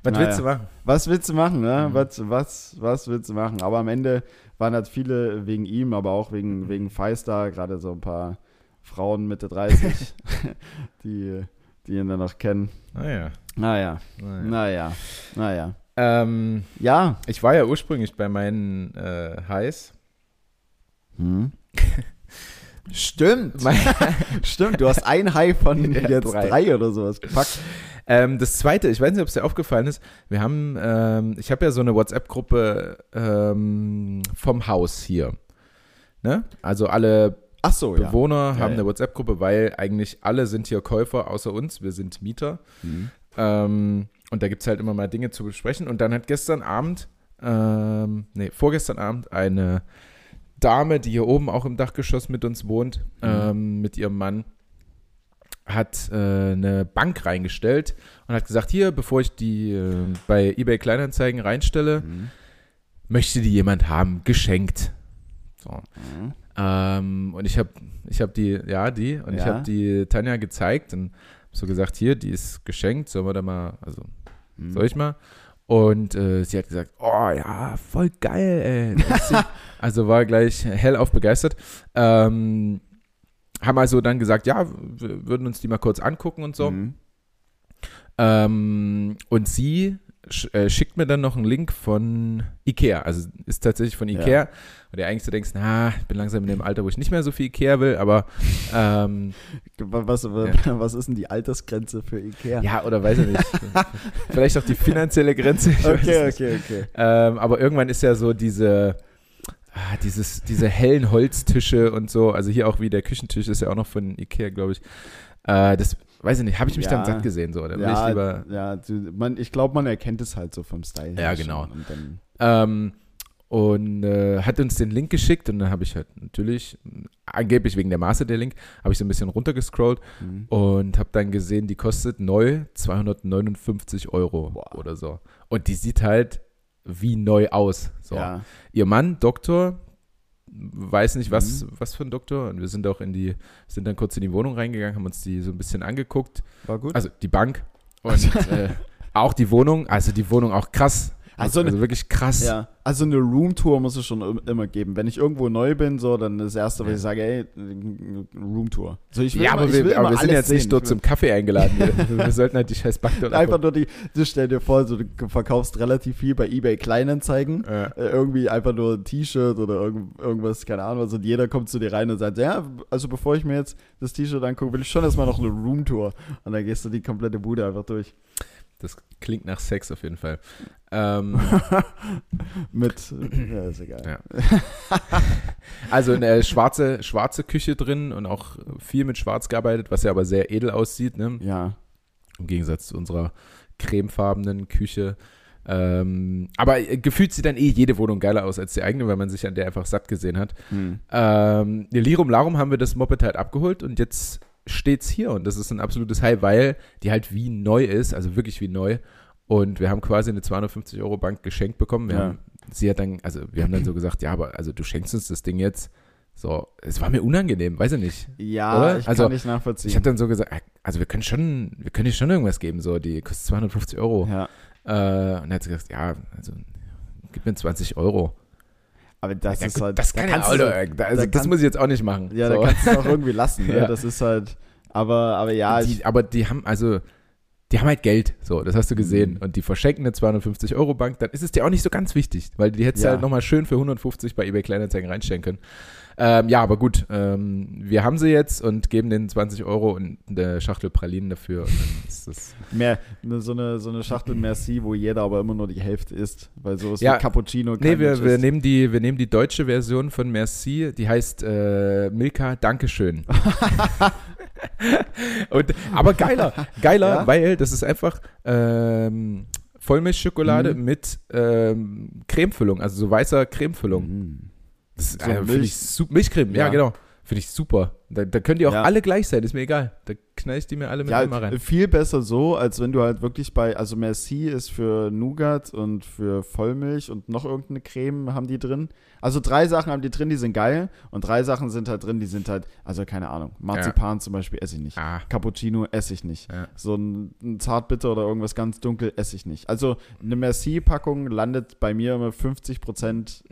Was naja. willst du machen? Was willst du machen, ne? Mhm. Was, was, was willst du machen? Aber am Ende waren halt viele wegen ihm, aber auch wegen, Mhm. wegen Feist da, gerade so ein paar Frauen Mitte 30, <laughs> die, die ihn dann noch kennen. Naja. Naja, naja. naja, naja. Ähm, Ja. ich war ja ursprünglich bei meinen äh, Highs. Hm. <laughs> Stimmt. <laughs> Stimmt, du hast ein High von <laughs> Ja, jetzt drei. drei. oder sowas gepackt. Ähm, das zweite, ich weiß nicht, ob es dir aufgefallen ist, wir haben, ähm, ich habe ja so eine WhatsApp-Gruppe ähm, vom Haus hier. Ne? Also alle so. Bewohner Ja, haben ja. eine WhatsApp-Gruppe, weil eigentlich alle sind hier Käufer außer uns, wir sind Mieter. Hm. Ähm, und da gibt es halt immer mal Dinge zu besprechen. Und dann hat gestern Abend, ähm, nee, vorgestern Abend eine Dame, die hier oben auch im Dachgeschoss mit uns wohnt, Mhm. ähm, mit ihrem Mann, hat äh, eine Bank reingestellt und hat gesagt, hier, bevor ich die äh, bei eBay Kleinanzeigen reinstelle, Hm. möchte die jemand haben, geschenkt. So. Hm. Ähm, und ich habe ich hab die, ja, die, und ich Ja. habe die Tanja gezeigt und so gesagt, hier, die ist geschenkt, sollen wir da mal, also Hm. soll ich mal? Und äh, sie hat gesagt, oh ja, voll geil, ey. <laughs> Also war gleich hellauf begeistert. Ähm, haben also dann gesagt, ja, wir würden uns die mal kurz angucken und so. Hm. Ähm, und sie schickt mir dann noch einen Link von Ikea. Also ist tatsächlich von Ja. Ikea. Und du eigentlich so denkst, na, ich bin langsam in dem Alter, wo ich nicht mehr so viel Ikea will, aber ähm, <laughs> Was, was ist denn die Altersgrenze für Ikea? ja, oder weiß ich nicht. <laughs> Vielleicht auch die finanzielle Grenze. Okay, okay, okay. Ähm, aber irgendwann ist ja so diese, ah, dieses, diese hellen Holztische und so, also hier auch wie der Küchentisch ist ja auch noch von Ikea, glaube ich. Äh, das, weiß ich nicht, habe ich mich Ja. dann satt gesehen so. Dann will ich lieber ja man, ich glaube, man erkennt es halt so vom Style. Ja, genau. Und Ähm, und äh, hat uns den Link geschickt und dann habe ich halt natürlich, angeblich wegen der Maße der Link, habe ich so ein bisschen runtergescrollt hm. und habe dann gesehen, die kostet neu 259 Euro Boah. oder so. Und die sieht halt wie neu aus. So. Ja. Ihr Mann, Doktor, weiß nicht, was, Mhm. was für ein Doktor. Und wir sind auch in die, sind dann kurz in die Wohnung reingegangen, haben uns die so ein bisschen angeguckt. War gut. Also die Bank <laughs> und äh, auch die Wohnung. Also die Wohnung auch krass. Also Also, eine- wirklich krass. Ja, also eine Roomtour muss es schon im- immer geben. Wenn ich irgendwo neu bin, so, dann das Erste, was Ja. ich sage, ey, eine Roomtour. So, ich will Ja, immer- aber ich will wir, aber wir sind jetzt nicht sehen. dort zum Kaffee eingeladen. Wir, <laughs> wir sollten halt die scheiß will Einfach nur die, du stell dir vor, so, du verkaufst relativ viel bei eBay Kleinanzeigen. Äh, Äh, irgendwie einfach nur ein T-Shirt oder irgend, irgendwas, keine Ahnung was. Und jeder kommt zu dir rein und sagt, ja, also bevor ich mir jetzt das T-Shirt angucke, will ich schon erstmal noch eine Roomtour. Und dann gehst du die komplette Bude einfach durch. Das klingt nach Sex auf jeden Fall. <laughs> Ähm, Mit, ja, ist egal. Ja. <laughs> also eine schwarze, schwarze Küche drin und auch viel mit Schwarz gearbeitet, was ja aber sehr edel aussieht, ne? Ja. im Gegensatz zu unserer cremefarbenen Küche. Ähm, aber gefühlt sieht dann eh jede Wohnung geiler aus als die eigene, weil man sich an der einfach satt gesehen hat. Hm. Ähm, Lirum Larum haben wir das Moped halt abgeholt und jetzt steht's hier und das ist ein absolutes High, weil die halt wie neu ist, also wirklich wie neu. Und wir haben quasi eine 250 Euro Bank geschenkt bekommen. Wir Ja. haben, sie hat dann, also wir haben dann so gesagt, ja, aber also du schenkst uns das Ding jetzt. So, es war mir unangenehm, weiß ich nicht. Ja, Oder? ich Also, kann nicht nachvollziehen. Ich habe dann so gesagt, also wir können schon, wir können dir schon irgendwas geben, so, die kostet 250 Euro. ja. Äh, und dann hat sie gesagt, ja, also gib mir 20 Euro. Aber das ja, ist halt. das da kann ja kannst auch, du- da, also, da das kann- muss ich jetzt auch nicht machen. Ja, so. da kannst du es auch irgendwie lassen. Ne? <laughs> Ja. Das ist halt. Aber, aber ja, die, aber die haben, also, die haben halt Geld, so, das hast du gesehen. Mhm. Und die verschenken eine 250 Euro Bank, dann ist es dir auch nicht so ganz wichtig, weil die hättest du Ja. halt nochmal schön für 150 bei eBay Kleinanzeigen reinstellen können. Ähm, ja, aber gut, ähm, wir haben sie jetzt und geben den 20 Euro und eine Schachtel Pralinen dafür. <laughs> Mehr, ne, so, eine, so eine Schachtel Merci, wo jeder aber immer nur die Hälfte isst. Weil so ist Ja. wie Cappuccino. Nee, wir, wir, nehmen die, wir nehmen die deutsche Version von Merci, die heißt äh, Milka Dankeschön. <laughs> Und, aber geiler, <laughs> geiler, Ja? weil das ist einfach ähm, Vollmilchschokolade Mhm. mit ähm, Cremefüllung, also so weißer Cremefüllung. Mm. Das ist, So äh, finde ich Milchcreme, ja, Ja. genau. Finde ich super. Da, da können die auch Ja. alle gleich sein, ist mir egal. Da knall ich die mir alle mit Ja, einmal rein. viel besser so, als wenn du halt wirklich bei, also Merci ist für Nougat und für Vollmilch und noch irgendeine Creme haben die drin. Also drei Sachen haben die drin, die sind geil und drei Sachen sind halt drin, die sind halt, also keine Ahnung, Marzipan zum Beispiel esse ich nicht. Ah, Cappuccino esse ich nicht. Ja. So ein, ein Zartbitter oder irgendwas ganz dunkel esse ich nicht. Also eine Merci-Packung landet bei mir immer 50%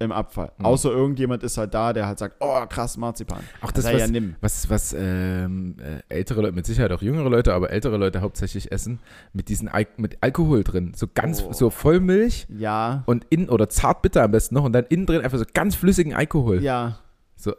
im Abfall. Mhm. Außer irgendjemand ist halt da, der halt sagt, oh krass, Marzipan. auch das, ich, was, ja, nimm. was, was ähm, äh, ältere Leute, mit Sicherheit auch jüngere Leute, aber ältere Leute hauptsächlich essen, mit diesen Al mit Alkohol drin. So ganz, Oh. so Vollmilch Ja, und innen, oder Zartbitter am besten noch und dann innen drin einfach so ganz flüssigen Alkohol. ja. So,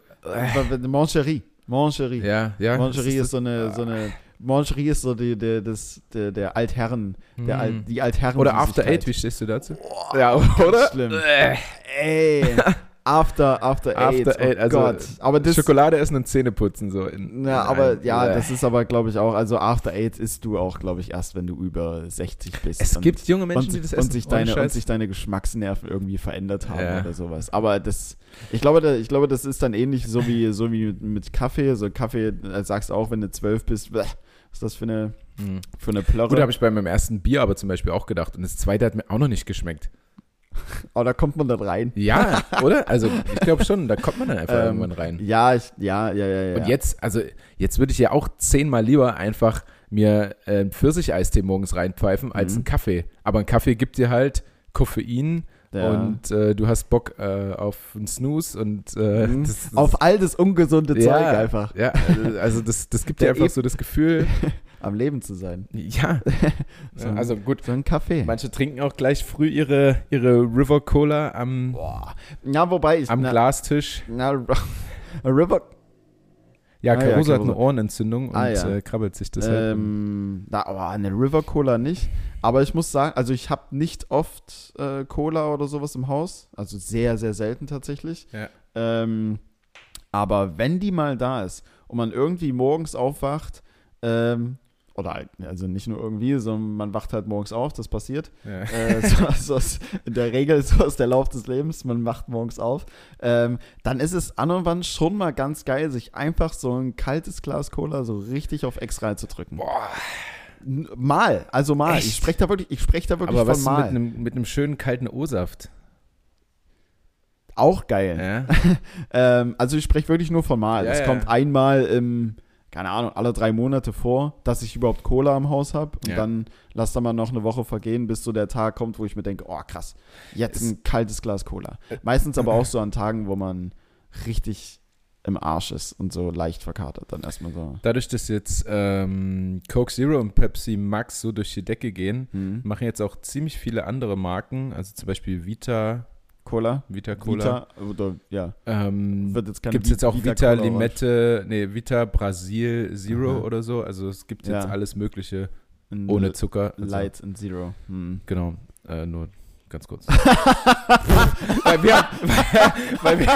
Moncherie. Moncherie. ja, ja. Moncherie das ist so eine, so eine, Moncherie ist so die, der, das, der, der Altherren, der Mm. Alt, die Altherren. Oder After Eight, wie stehst du dazu? ja, Ganz oder? schlimm. Äh, Ey, After, After Eight. After oh Eight, also Gott. Aber das, Schokolade essen und Zähne putzen so. In, Ja, aber einem. ja, das ist aber, glaube ich, auch, also After Eight isst du auch, glaube ich, erst, wenn du über 60 bist. Es und, gibt junge Menschen, und, die das und essen. sich ohne deine, und sich deine Geschmacksnerven irgendwie verändert haben Ja. oder sowas. Aber das, ich glaube, da, ich glaube, das ist dann ähnlich so wie, so wie mit Kaffee. So Kaffee, äh, sagst du auch, wenn du 12 bist, bleh, ist das für eine, Hm. für eine Plörre? Gut, habe ich bei meinem ersten Bier aber zum Beispiel auch gedacht. Und das zweite hat mir auch noch nicht geschmeckt. <laughs> Aber da kommt man dann rein. Ja, <laughs> oder? Also ich glaube schon, da kommt man dann einfach Ähm, irgendwann rein. Ja, ich, ja, ja, ja, ja. Und jetzt, also jetzt würde ich ja auch zehnmal lieber einfach mir äh, Pfirsicheistee morgens reinpfeifen als Mhm. einen Kaffee. Aber ein Kaffee gibt dir halt Koffein Ja. und äh, du hast Bock äh, auf einen Snooze und äh, Mhm. das, das, Auf all das ungesunde ja, Zeug einfach Ja, also das, das gibt dir einfach E- so das Gefühl, <laughs> am Leben zu sein. ja. <laughs> So ein- also gut, So ein Kaffee. manche trinken auch gleich früh ihre, ihre River Cola am, Boah. Ja, wobei ich. am na, Glastisch. na, <laughs> River. Ja, Ah, ja, Caruso hat eine Caruso. Ohrenentzündung und Ah, ja. äh, krabbelt sich deshalb. Ähm, na, aber eine River Cola nicht. Aber ich muss sagen, also ich habe nicht oft äh, Cola oder sowas im Haus. Also sehr, sehr selten tatsächlich. Ja. Ähm, aber wenn die mal da ist und man irgendwie morgens aufwacht Ähm, oder halt, also nicht nur irgendwie, sondern man wacht halt morgens auf, das passiert. Ja. Äh, so, <laughs> so in der Regel so ist der Lauf des Lebens, man wacht morgens auf. Ähm, dann ist es an und wann schon mal ganz geil, sich einfach so ein kaltes Glas Cola so richtig auf X reinzudrücken. Boah. Mal, also mal. Echt? Ich spreche da wirklich, ich spreche da wirklich Aber was von mit mal. einem, mit einem schönen kalten O-Saft? Auch geil. Ja. <laughs> Ähm, also ich spreche wirklich nur von mal. Ja, es ja. kommt einmal im, keine Ahnung, alle drei Monate vor, dass ich überhaupt Cola im Haus habe. Und Ja. dann lass da mal noch eine Woche vergehen, bis so der Tag kommt, wo ich mir denke, oh krass, jetzt ein kaltes Glas Cola. Meistens aber auch <laughs> so an Tagen, wo man richtig im Arsch ist und so leicht verkatert. Dann erstmal so. Dadurch, dass jetzt ähm, Coke Zero und Pepsi Max so durch die Decke gehen, Hm. machen jetzt auch ziemlich viele andere Marken, also zum Beispiel Vita, Cola? Vita Cola. Vita, oder ja, Ähm, wird jetzt keine gibt es jetzt auch Vita Vita, Limette, nee, Vita Brasil Zero Aha. oder so. Also es gibt jetzt Ja. alles Mögliche ohne Zucker. Also, Light and Zero. Hm. Genau, äh, nur ganz kurz. <laughs> weil, wir haben, weil, wir,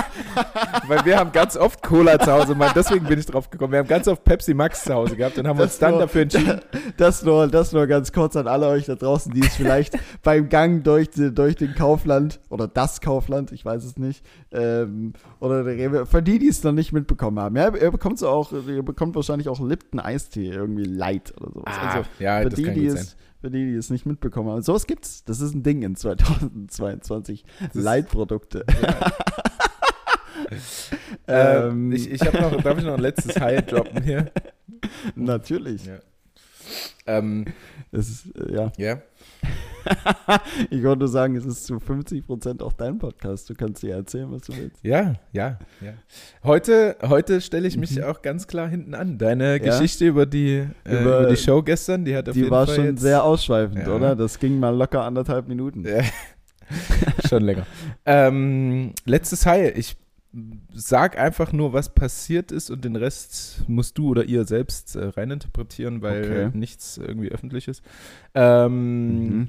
weil wir haben ganz oft Cola zu Hause, Mann, deswegen bin ich drauf gekommen. Wir haben ganz oft Pepsi Max zu Hause gehabt und haben uns Das dann nur- dafür <laughs> entschieden. Das nur, das nur ganz kurz an alle euch da draußen, die es vielleicht <laughs> beim Gang durch, durch den Kaufland oder das Kaufland, ich weiß es nicht, ähm, oder der Rewe, für die, die es noch nicht mitbekommen haben. Ja, ihr bekommt so auch, ihr bekommt wahrscheinlich auch Lipton Eistee, irgendwie Light oder sowas. Ah, also ja, für das die, kann die gut sein. Für die, die es nicht mitbekommen haben. Sowas gibt's. Das ist ein Ding in 2022. Das ist- Light-Produkte. <laughs> <laughs> Ähm, ich ich habe noch, darf ich noch ein letztes High droppen hier? <laughs> Natürlich. Ja. Ähm, Es ist, äh, ja. ja. <laughs> Ich wollte nur sagen, es ist zu 50% auch dein Podcast. Du kannst dir erzählen, was du willst. Ja, ja, ja. Heute, heute stelle ich mich Mhm. auch ganz klar hinten an. Deine Ja? Geschichte über die, äh, Über- über die Show gestern, die hat auf Die jeden war Fall schon jetzt, sehr ausschweifend, Ja. oder? Das ging mal locker anderthalb Minuten. Ja. <laughs> schon länger. Ähm, letztes High. Ich sag einfach nur, was passiert ist und den Rest musst du oder ihr selbst äh, reininterpretieren, weil Okay. nichts irgendwie öffentlich ist. Ähm, Mhm.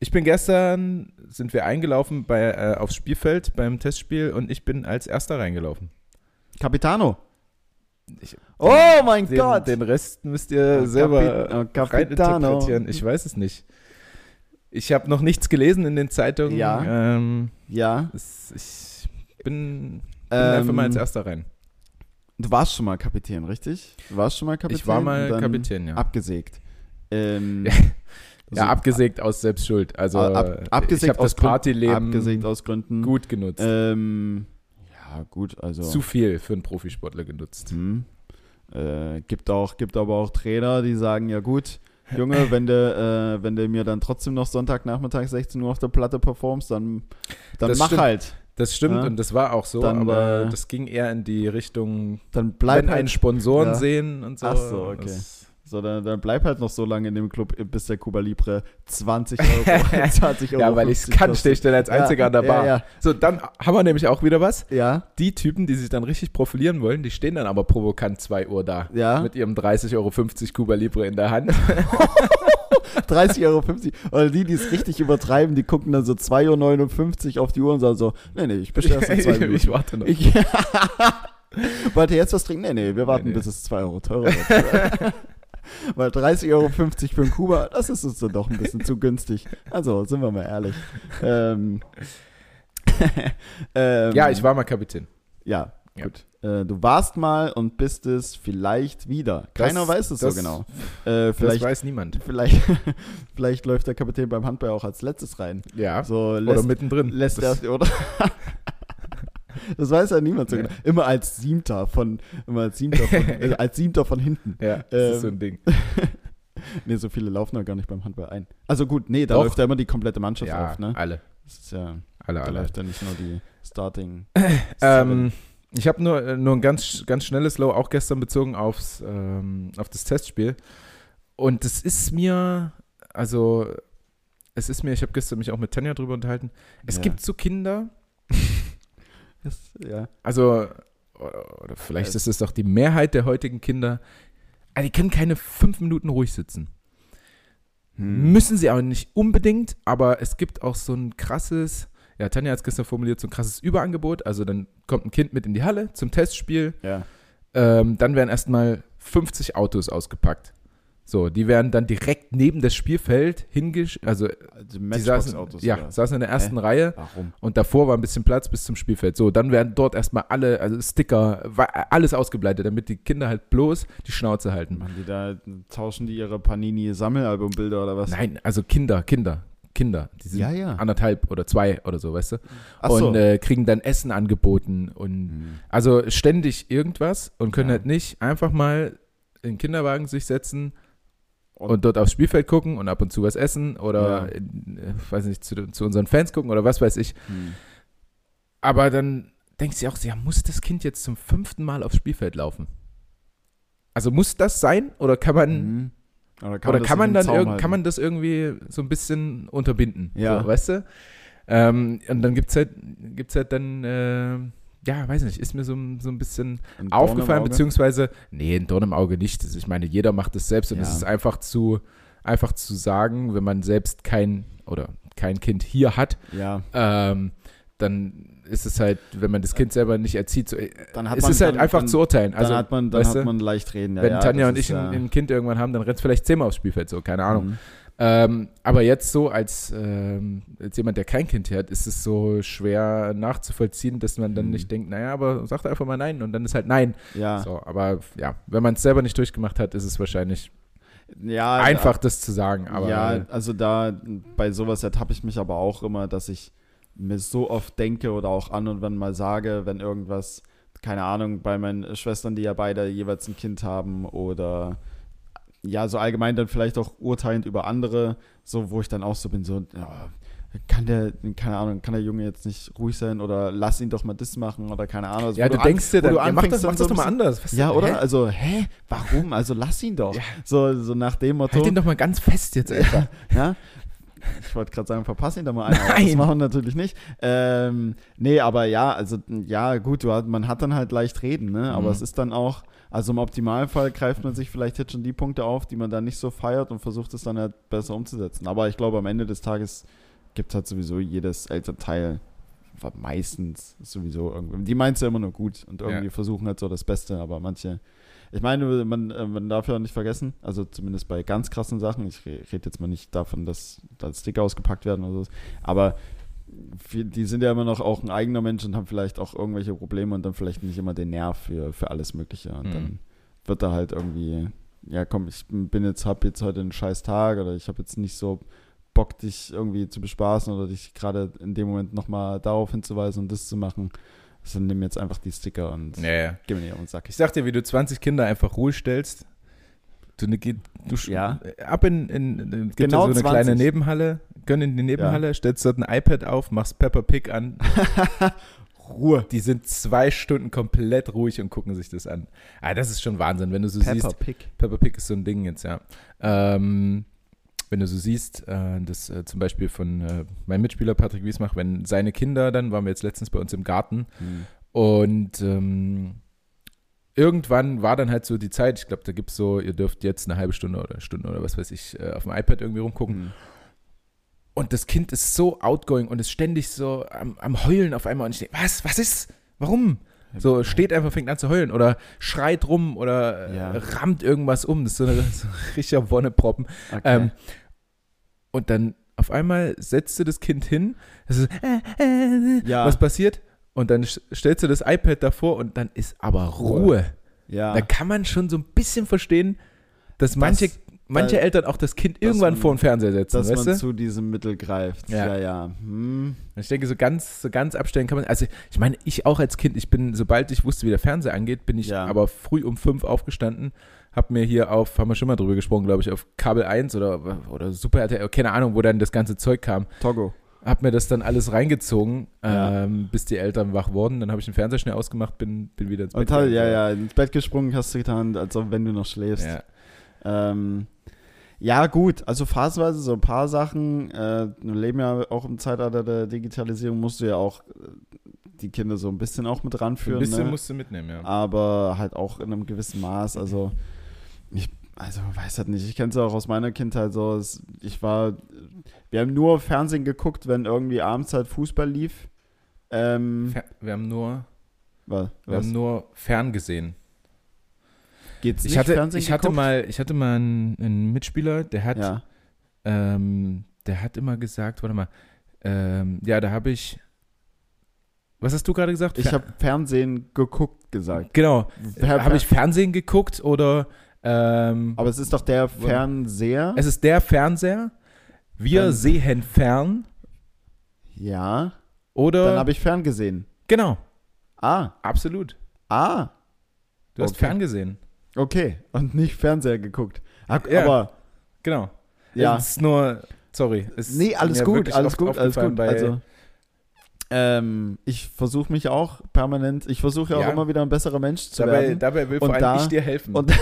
Ich bin gestern, sind wir eingelaufen bei, äh, aufs Spielfeld beim Testspiel und ich bin als erster reingelaufen. Capitano. Ich, Oh mein den, Gott. Den Rest müsst ihr Oh, selber Capi- oh, Capitano. reininterpretieren. Ich weiß es nicht. Ich habe noch nichts gelesen in den Zeitungen. Ja. Ähm, Ja. es, ich bin, bin Ähm, einfach mal als erster rein. Du warst schon mal Kapitän, richtig? Du warst schon mal Kapitän? Ich war mal Kapitän, ja. Abgesägt. Ähm, <laughs> Ja. Ja, so- abgesägt aus Selbstschuld. Also ab, abgesägt ich habe das Partyleben Abgesägt aus Gründen. gut genutzt. Ähm, ja, gut, also. Zu viel für einen Profisportler genutzt. Hm. Äh, gibt, auch, gibt aber auch Trainer, die sagen, ja gut, Junge, wenn du, äh, wenn du mir dann trotzdem noch Sonntagnachmittag 16 Uhr auf der Platte performst, dann, dann Das mach stimmt. halt. Das stimmt Ja. und das war auch so, Dann, aber äh, das ging eher in die Richtung, Dann bleib wenn halt, einen Sponsoren ja. sehen und so. Ach so, okay. Das, so, dann, dann bleib halt noch so lange in dem Club, bis der Cuba Libre 20 Euro, <laughs> 20 Euro ja, weil ich es 50 kann, stehe ich dann als Einziger ja, an der Bar. Ja, So, dann haben wir nämlich auch wieder was. ja. ja, Die Typen, die sich dann richtig profilieren wollen, die stehen dann aber provokant 2 Uhr da. ja. Mit ihrem 30,50 Euro Cuba Libre in der Hand. <laughs> 30,50 Euro. Oder die, die es richtig übertreiben, die gucken dann so 2,59 Uhr auf die Uhr und sagen so, nee, nee, ich bestelle erst in zwei <laughs> Minuten. ich warte noch. Ich, <laughs> Wollt ihr jetzt was trinken? Nee, nee, wir warten, Nee, nee. bis es 2 Euro teurer wird. <laughs> Weil 30,50 Euro für einen Kuba, das ist uns dann doch ein bisschen zu günstig. Also, sind wir mal ehrlich. Ähm, ähm, ja, ich war mal Kapitän. Ja, Ja. gut. Äh, du warst mal und bist es vielleicht wieder. Keiner Das- weiß es das- so genau. Äh, Das vielleicht, weiß niemand. vielleicht, <laughs> vielleicht läuft der Kapitän beim Handball auch als letztes rein. Ja. So Oder lässt, mittendrin. lässt das, er, <laughs> oder? Das weiß ja niemand so Ja. genau. Immer als Siebter von, immer als Siebter von, <laughs> äh, als Siebter von hinten. ja, das ist so Ähm, ein Ding. Nee, so viele laufen ja gar nicht beim Handball ein. Also gut, nee, da Doch. läuft ja immer die komplette Mannschaft Ja, auf, ne? alle. Das ist ja, Alle, da alle. läuft ja nicht nur die Starting. <clears throat> Ähm, ich habe nur, äh, nur ein ganz, ganz schnelles Low auch gestern bezogen aufs, ähm, auf das Testspiel. Und es ist mir, also, es ist mir, ich habe gestern mich auch mit Tanja drüber unterhalten. Es Ja. gibt so Kinder, <laughs> Das, ja. also, oder vielleicht ist es doch die Mehrheit der heutigen Kinder, ah, die können keine fünf Minuten ruhig sitzen. Hm. Müssen sie auch nicht unbedingt, aber es gibt auch so ein krasses, ja, Tanja hat es gestern formuliert, so ein krasses Überangebot. Also dann kommt ein Kind mit in die Halle zum Testspiel. Ja. Ähm, dann werden erstmal 50 Autos ausgepackt. So, die werden dann direkt neben das Spielfeld hingesch... Also, Also die saßen, ja, oder? saßen in der ersten Reihe Warum? und davor war ein bisschen Platz bis zum Spielfeld. So, dann werden dort erstmal alle, also Sticker, alles ausgebreitet, damit die Kinder halt bloß die Schnauze halten. Machen die da, tauschen die ihre Panini-Sammelalbumbilder oder was? Nein, also Kinder, Kinder, Kinder. Die sind Ja, ja. anderthalb oder zwei oder so, weißt du? Ach so. Und äh, kriegen dann Essen angeboten und Hm. also ständig irgendwas und können Ja. halt nicht einfach mal in den Kinderwagen sich setzen und, Und- dort aufs Spielfeld gucken und ab und zu was essen oder, in, äh, weiß nicht, zu, zu unseren Fans gucken oder was weiß ich. Hm. Aber dann denkst du auch, ja, muss das Kind jetzt zum fünften Mal aufs Spielfeld laufen? Also muss das sein oder kann man Mhm. Oder oder das kann man dann kann man das irgendwie so ein bisschen unterbinden? Ja. So, weißt du? Ähm, und dann gibt's halt, gibt's halt dann, äh, ja, weiß nicht, ist mir so, so ein bisschen Ein aufgefallen, beziehungsweise, nee, ein Dorn im Auge nicht. Ich meine, jeder macht das selbst und Ja. es ist einfach zu, einfach zu sagen, wenn man selbst kein oder kein Kind hier hat, Ja, ähm, dann ist es halt, wenn man das Kind selber nicht erzieht, so, dann hat es man ist halt dann, einfach dann, zu urteilen. Also, dann hat man, dann weißt hat man leicht reden. Ja, wenn ja, Tanja und ich ein, ein Kind irgendwann haben, dann rennt es vielleicht zehnmal aufs Spielfeld, so, keine Ahnung. Mhm. Ähm, aber jetzt so als, ähm, als jemand, der kein Kind hat, ist es so schwer nachzuvollziehen, dass man dann Mhm. nicht denkt, naja, aber sag doch einfach mal nein und dann ist halt nein. Ja, So, aber ja, wenn man es selber nicht durchgemacht hat, ist es wahrscheinlich ja einfach, das zu sagen. Aber ja, also da bei sowas ertappe ich mich aber auch immer, dass ich mir so oft denke oder auch an und wann mal sage, wenn irgendwas, keine Ahnung, bei meinen Schwestern, die ja beide jeweils ein Kind haben oder ja, so allgemein dann vielleicht auch urteilend über andere, so wo ich dann auch so bin, so, ja, kann der, keine Ahnung, kann der Junge jetzt nicht ruhig sein oder lass ihn doch mal das machen oder keine Ahnung. Also ja, du denkst dir dann, du ja, mach das, mach das doch mal anders. Was Ja, oder? Hä? Also, hä? Warum? Also lass ihn doch. Ja. So, so nach dem Motto. Halt den doch mal ganz fest jetzt einfach. Ja. Ich wollte gerade sagen, verpass ihn da mal ein, aber das Nein. machen wir natürlich nicht. Ähm, nee, aber ja, also ja, gut, du man hat dann halt leicht reden, ne? Aber Mhm. es ist dann auch, also im Optimalfall greift man sich vielleicht jetzt schon die Punkte auf, die man dann nicht so feiert und versucht es dann halt besser umzusetzen. Aber ich glaube, am Ende des Tages gibt halt sowieso jedes Elternteil meistens sowieso irgendwie. Die meint es ja immer nur gut und irgendwie Ja. versuchen halt so das Beste, aber manche. Ich meine, man, äh, man darf ja auch nicht vergessen, also zumindest bei ganz krassen Sachen, ich re- rede jetzt mal nicht davon, dass da Sticker ausgepackt werden oder so, aber die sind ja immer noch auch ein eigener Mensch und haben vielleicht auch irgendwelche Probleme und dann vielleicht nicht immer den Nerv für, für alles Mögliche. Und Mhm. dann wird da halt irgendwie, ja komm, ich bin jetzt, hab jetzt heute einen scheiß Tag oder ich habe jetzt nicht so Bock, dich irgendwie zu bespaßen oder dich gerade in dem Moment nochmal darauf hinzuweisen und das zu machen. Also nimm jetzt einfach die Sticker und Ja, ja. gib mir die auf den Sack. Ich sag dir, wie du 20 Kinder einfach ruhig stellst. Du, ne, du Ja. ab in, in, in Genau ja so eine 20. kleine Nebenhalle, gönn in die Nebenhalle, stellst dort ein iPad auf, machst Pepper Pig an. <laughs> Ruhe. Die sind zwei Stunden komplett ruhig und gucken sich das an. Ah, das ist schon Wahnsinn, wenn du so Pepper siehst. Pig. Pepper Pig ist so ein Ding jetzt, ja. Ähm, wenn du so siehst, äh, das äh, zum Beispiel von äh, meinem Mitspieler Patrick Wiesmach, wenn seine Kinder, dann waren wir jetzt letztens bei uns im Garten Hm. und ähm, irgendwann war dann halt so die Zeit, ich glaube, da gibt es so, ihr dürft jetzt eine halbe Stunde oder Stunde oder was weiß ich, äh, auf dem iPad irgendwie rumgucken. Hm. Und das Kind ist so outgoing und ist ständig so am, am Heulen auf einmal. Und ich denke, was, was ist? Warum? So steht einfach, fängt an zu heulen oder schreit rum oder äh, Ja. rammt irgendwas um. Das ist so, eine, <laughs> so ein richtiger Wonneproppen. Okay. Ähm, und dann auf einmal setzt du das Kind hin. Das ist, äh, äh, Ja. Was passiert? Und dann stellst du das iPad davor und dann ist aber Ruhe. ja. Da kann man schon so ein bisschen verstehen, dass manche, manche da- Eltern auch das Kind irgendwann man- vor den Fernseher setzen, dass weißt man du? zu diesem Mittel greift. Ja. Ja, ja. Hm. Ich denke, so ganz, so ganz abstellen kann man. Also, ich meine, ich auch als Kind, ich bin, sobald ich wusste, wie der Fernseher angeht, bin ich Ja. aber früh um fünf aufgestanden, hab mir hier auf, haben wir schon mal drüber gesprochen, glaube ich, auf Kabel 1 oder, oder Super RTL, keine Ahnung, wo dann das ganze Zeug kam, Togo. hab mir das dann alles reingezogen, Ja. ähm, bis die Eltern wach wurden. Dann habe ich den Fernseher schnell ausgemacht, bin, bin wieder ins Bett Und halt, ja, ja, ins Bett gesprungen hast du getan, als ob wenn du noch schläfst. ja. Ähm, ja, gut, also phasenweise so ein paar Sachen. Äh, wir leben ja auch im Zeitalter der Digitalisierung, musst du ja auch äh, die Kinder so ein bisschen auch mit So ein ranführen. bisschen ne? musst du mitnehmen, ja. aber halt auch in einem gewissen Maß. Also ich, also weiß halt nicht. Ich kenne es auch aus meiner Kindheit so. Es, ich war, wir haben nur Fernsehen geguckt, wenn irgendwie abends halt Fußball lief. Ähm, Wir haben nur, wa- wir was? haben nur ferngesehen. Geht's Ich nicht hatte, Fernsehen ich hatte geguckt? mal, ich hatte mal einen, einen Mitspieler, der hat, Ja. ähm, der hat immer gesagt, warte mal, ähm, ja, da habe ich, was hast du gerade gesagt? Ich Fer- habe Fernsehen geguckt gesagt. genau, Fer- habe ich Fernsehen geguckt oder ähm, Aber es ist doch der Fernseher. es ist der Fernseher, wir Fern- sehen fern ja. oder Dann habe ich ferngesehen. genau, Ah. absolut. Ah. Du hast Okay. ferngesehen. Okay. Und nicht Fernseher geguckt. Ah, Ja. Aber Genau. ja. Es ist nur, sorry. es Nee, alles gut, alles gut, alles gut. Also, ähm, ich versuche mich auch permanent, ich versuche ja auch immer wieder ein besserer Mensch zu dabei, werden. dabei will Und vor allem da- ich dir helfen. Und,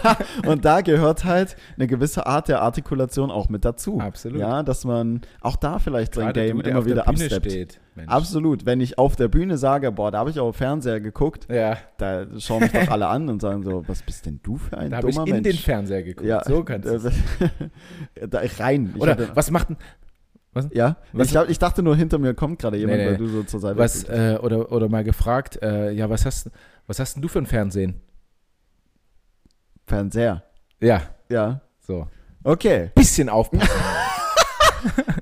<laughs> und da gehört halt eine gewisse Art der Artikulation auch mit dazu. Absolut. Ja, dass man auch da vielleicht sein Gerade Game du, der immer wieder absteppt. steht. Mensch. Absolut. Wenn ich auf der Bühne sage, boah, da habe ich auch Fernseher geguckt, Ja, da schauen mich doch alle an und sagen so, was bist denn du für ein da habe ich dummer in Mensch? den Fernseher geguckt. ja, so kannst du <laughs> da rein. Ich Oder hatte- was macht denn, ja, was- ich, ich dachte nur, hinter mir kommt gerade jemand, Nee, nee. weil du so zur Seite was, äh, oder, oder mal gefragt, äh, ja, was hast, was hast denn du für ein Fernsehen? Fernseher. Ja, Ja. so. Okay. Bisschen aufpassen. <laughs>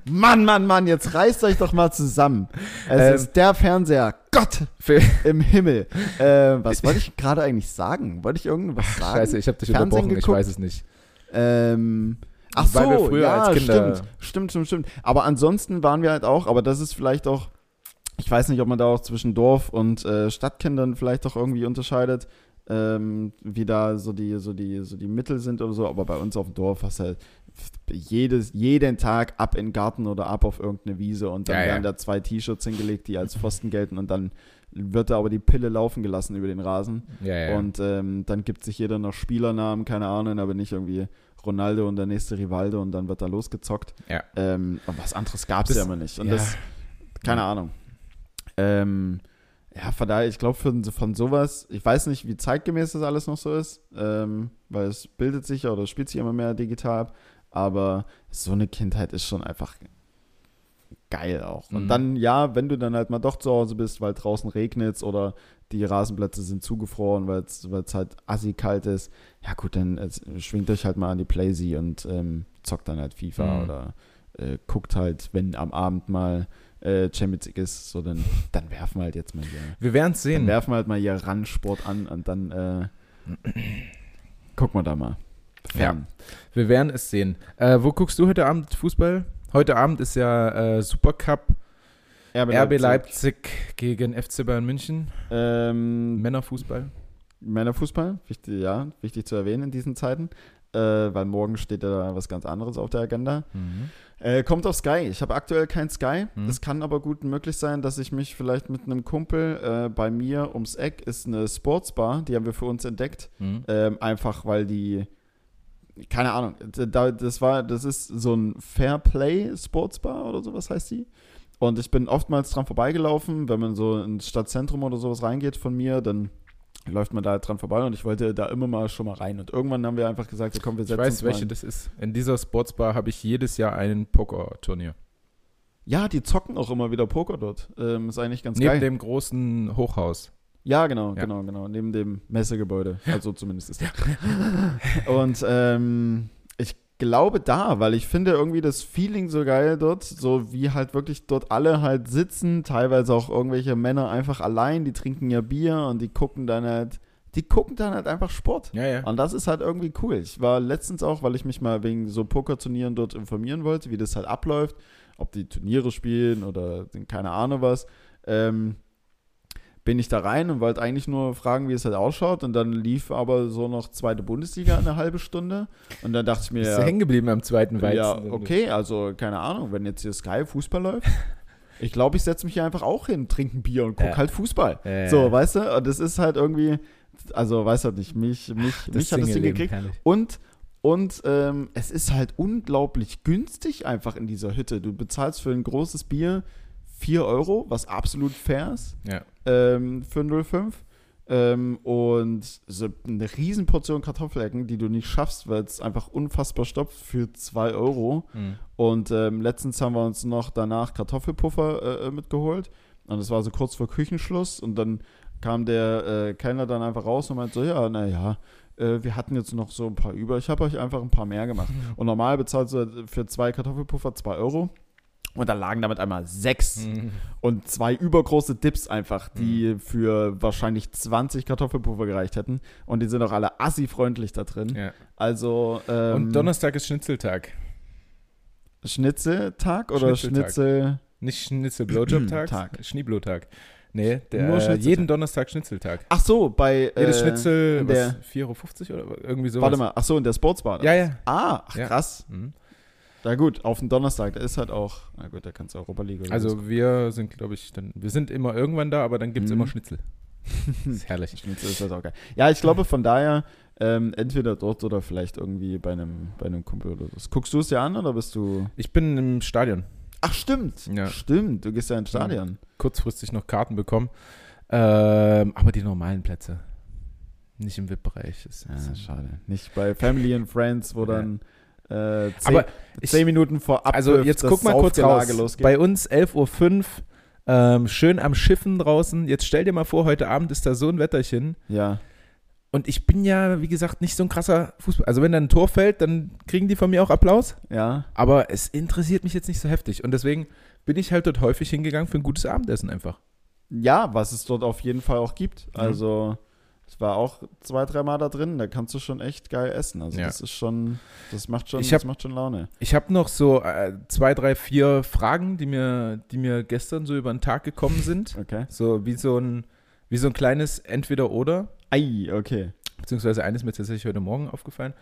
Mann, Mann, Mann, jetzt reißt euch doch mal zusammen. Es Ähm, ist der Fernseher. Gott im Himmel. Äh, was wollte ich gerade eigentlich sagen? Wollte ich irgendwas sagen? Scheiße, ich habe dich Fernsehen unterbrochen, ich geguckt? weiß es nicht. Ähm, ach so, Weil wir früher ja, als Kinder- stimmt, stimmt, stimmt, stimmt. Aber ansonsten waren wir halt auch, aber das ist vielleicht auch, ich weiß nicht, ob man da auch zwischen Dorf und äh, Stadtkindern vielleicht auch irgendwie unterscheidet, ähm, wie da so die, so die, so die Mittel sind oder so. Aber bei uns auf dem Dorf hast du halt jedes, jeden Tag ab in den Garten oder ab auf irgendeine Wiese und dann Ja, ja. werden da zwei T-Shirts hingelegt, die als Pfosten gelten und dann wird da aber die Pille laufen gelassen über den Rasen. Ja, ja. Und ähm, dann gibt sich jeder noch Spielernamen, keine Ahnung, aber nicht irgendwie Ronaldo und der nächste Rivaldo und dann wird da losgezockt. Ja. Ähm, und was anderes gab es ja immer nicht. Und ja. das, keine Ahnung. Ähm, ja, von daher, ich glaube, von, sowas, ich weiß nicht, wie zeitgemäß das alles noch so ist, ähm, weil es bildet sich ja oder spielt sich immer mehr digital ab, aber so eine Kindheit ist schon einfach geil auch. Und Mhm. dann, ja, wenn du dann halt mal doch zu Hause bist, weil draußen regnet oder die Rasenplätze sind zugefroren, weil es halt assi kalt ist, ja gut, dann äh, schwingt euch halt mal an die Playsee und ähm, zockt dann halt FIFA Mhm. oder äh, guckt halt, wenn am Abend mal äh, Champions League ist, so dann, dann werfen wir halt jetzt mal hier, wir werden es dann sehen. werfen wir halt mal hier Randsport an und dann äh, gucken wir da mal. Fern. Wir werden es sehen. Äh, wo guckst du heute Abend Fußball? Heute Abend ist ja äh, Supercup RB Leipzig gegen FC Bayern München. Ähm, Männerfußball. Männerfußball, wichtig, ja, wichtig zu erwähnen in diesen Zeiten, äh, weil morgen steht da was ganz anderes auf der Agenda. Mhm. Äh, kommt auf Sky. Ich habe aktuell kein Sky. Hm. Es kann aber gut möglich sein, dass ich mich vielleicht mit einem Kumpel äh, bei mir ums Eck ist eine Sportsbar, die haben wir für uns entdeckt. Mhm. Ähm, einfach weil die, keine Ahnung, da, das war, das ist so ein Fairplay Sportsbar oder sowas heißt die. Und ich bin oftmals dran vorbeigelaufen, wenn man so ins Stadtzentrum oder sowas reingeht von mir, dann läuft man da dran vorbei und ich wollte da immer mal schon mal rein. Und irgendwann haben wir einfach gesagt, komm, wir Ich setzen weiß, uns mal welche hin. das ist. In dieser Sportsbar habe ich jedes Jahr ein Pokerturnier. Ja, die zocken auch immer wieder Poker dort. Ähm, ist eigentlich ganz Neben geil. dem großen Hochhaus. Ja, genau, Ja. genau, genau. Neben dem Messegebäude. Also zumindest ist das. Und ähm, ich glaube da, weil ich finde irgendwie das Feeling so geil dort, so wie halt wirklich dort alle halt sitzen, teilweise auch irgendwelche Männer einfach allein, die trinken ja Bier und die gucken dann halt, die gucken dann halt einfach Sport. Ja, ja. Und das ist halt irgendwie cool. Ich war letztens auch, weil ich mich mal wegen so Pokerturnieren dort informieren wollte, wie das halt abläuft, ob die Turniere spielen oder keine Ahnung was, ähm, bin ich da rein und wollte eigentlich nur fragen, wie es halt ausschaut. Und dann lief aber so noch zweite Bundesliga eine halbe Stunde. Und dann dachte ich mir, Bist du hängen geblieben am zweiten Weizen? ja, okay, also keine Ahnung, wenn jetzt hier Sky Fußball läuft. <laughs> Ich glaube, ich setze mich hier einfach auch hin, trinke ein Bier und gucke Ja. halt Fußball. Ja, So, weißt du? Und das ist halt irgendwie, also weiß halt nicht, mich, mich, mich hat das Ding Single-Leben, gekriegt. herrlich. Und, und ähm, es ist halt unglaublich günstig einfach in dieser Hütte. Du bezahlst für ein großes Bier 4 Euro, was absolut fair ist Ja. ähm, für 0,5. Ähm, und so eine Portion Kartoffelecken, die du nicht schaffst, weil es einfach unfassbar stopft für 2 Euro. Mhm. Und ähm, letztens haben wir uns noch danach Kartoffelpuffer äh, mitgeholt. Und es war so kurz vor Küchenschluss. Und dann kam der äh, Kellner dann einfach raus und meinte so, ja, naja, äh, wir hatten jetzt noch so ein paar über, ich habe euch einfach ein paar mehr gemacht. Und normal bezahlst du für zwei Kartoffelpuffer zwei Euro. Und da lagen damit einmal sechs Mhm. <laughs> und zwei übergroße Dips einfach, die für wahrscheinlich 20 Kartoffelpuffer gereicht hätten. Und die sind auch alle assi-freundlich da drin. Ja. Also ähm, Und Donnerstag ist Schnitzeltag. Schnitzeltag oder Schnitzeltag. Schnitzel? Nicht Schnitzel-Blowjob-Tag, <clears throat> Tag. Schneeblotag. Nee, der, jeden Donnerstag Schnitzeltag. Ach so, bei Jedes äh, Schnitzel, was, der- 4,50 Euro oder irgendwie sowas. Warte mal, ach so, in der Sportsbar. Ja, ja. Ah, ach, Ja. krass. Mhm. Na gut, auf den Donnerstag, da ist halt auch, na gut, da kannst du Europa League oder. Also wir sind, glaube ich, dann, wir sind immer irgendwann da, aber dann gibt es Mhm. immer Schnitzel. Das <laughs> ist herrlich. Schnitzel ist halt auch geil. Ja, ich glaube von daher, ähm, entweder dort oder vielleicht irgendwie bei einem, bei einem Kumpel oder so. Guckst du es dir an oder bist du. Ich bin im Stadion. Ach, stimmt. Ja. Stimmt, du gehst ja ins Stadion. Kurzfristig noch Karten bekommen. Ähm, aber die normalen Plätze. Nicht im VIP-Bereich. Ja, ist- schade. Nicht bei Family and Friends, wo Ja. dann äh, zehn, Aber ich- zehn Minuten vor Abpfiff Also jetzt guck mal kurz raus. Losgeht. Bei uns 11.05 Uhr, ähm, schön am Schiffen draußen. Jetzt stell dir mal vor, heute Abend ist da so ein Wetterchen. ja. Und ich bin ja, wie gesagt, nicht so ein krasser Fußball. Also wenn da ein Tor fällt, dann kriegen die von mir auch Applaus. Ja. Aber es interessiert mich jetzt nicht so heftig. Und deswegen bin ich halt dort häufig hingegangen für ein gutes Abendessen einfach. Ja, was es dort auf jeden Fall auch gibt. Mhm. Also, es war auch zwei, dreimal da drin, da kannst du schon echt geil essen. Also, Ja. das ist schon, das macht schon, hab- das macht schon Laune. Ich habe noch so äh, zwei, drei, vier Fragen, die mir, die mir gestern so über den Tag gekommen sind. <laughs> Okay. So wie so ein, wie so ein kleines Entweder-Oder. Ei, okay. Beziehungsweise eines mir tatsächlich heute Morgen aufgefallen.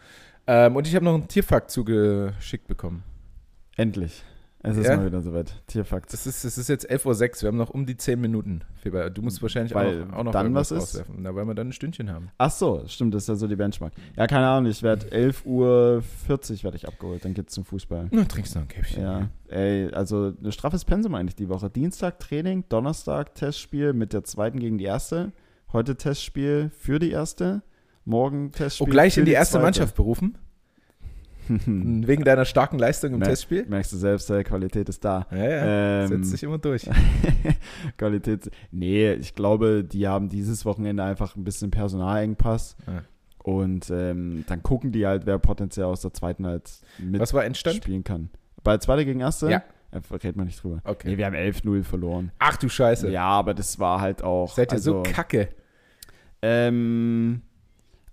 Ähm, und ich habe noch einen Tierfakt zugeschickt bekommen. Endlich. Es ist Ja? mal wieder soweit. Tierfakt. Das ist, es ist jetzt 11.06 Uhr, wir haben noch um die 10 Minuten. Du musst wahrscheinlich Weil auch noch, auch noch dann was ist? rauswerfen. Na, weil wir dann ein Stündchen haben. Ach so, stimmt, das ist ja so die Benchmark. Ja, keine Ahnung, ich werde 11.40 Uhr werde ich abgeholt, dann geht's zum Fußball. Na, trinkst du noch ein Käffchen. Ja, ey, also ein straffes Pensum eigentlich die Woche. Dienstag Training, Donnerstag Testspiel mit der zweiten gegen die erste. Heute Testspiel für die erste. Morgen Testspiel. Oh, gleich in die erste zweite. Mannschaft berufen? <laughs> Wegen deiner starken Leistung im Mer- Testspiel? Merkst du selbst, äh, Qualität ist da. Ja, ja. Ähm, Setzt sich immer durch. <laughs> Qualität. Nee, ich glaube, die haben dieses Wochenende einfach ein bisschen Personalengpass. Ja. Und ähm, dann gucken die halt, wer potenziell aus der zweiten halt Was war Endstand? mitspielen kann. Bei zweiter gegen erste? Ja. Äh, redet man nicht drüber. Okay. Nee, wir haben 11-0 verloren. Ach du Scheiße. Ja, aber das war halt auch. Seid ihr also, so kacke? Ähm,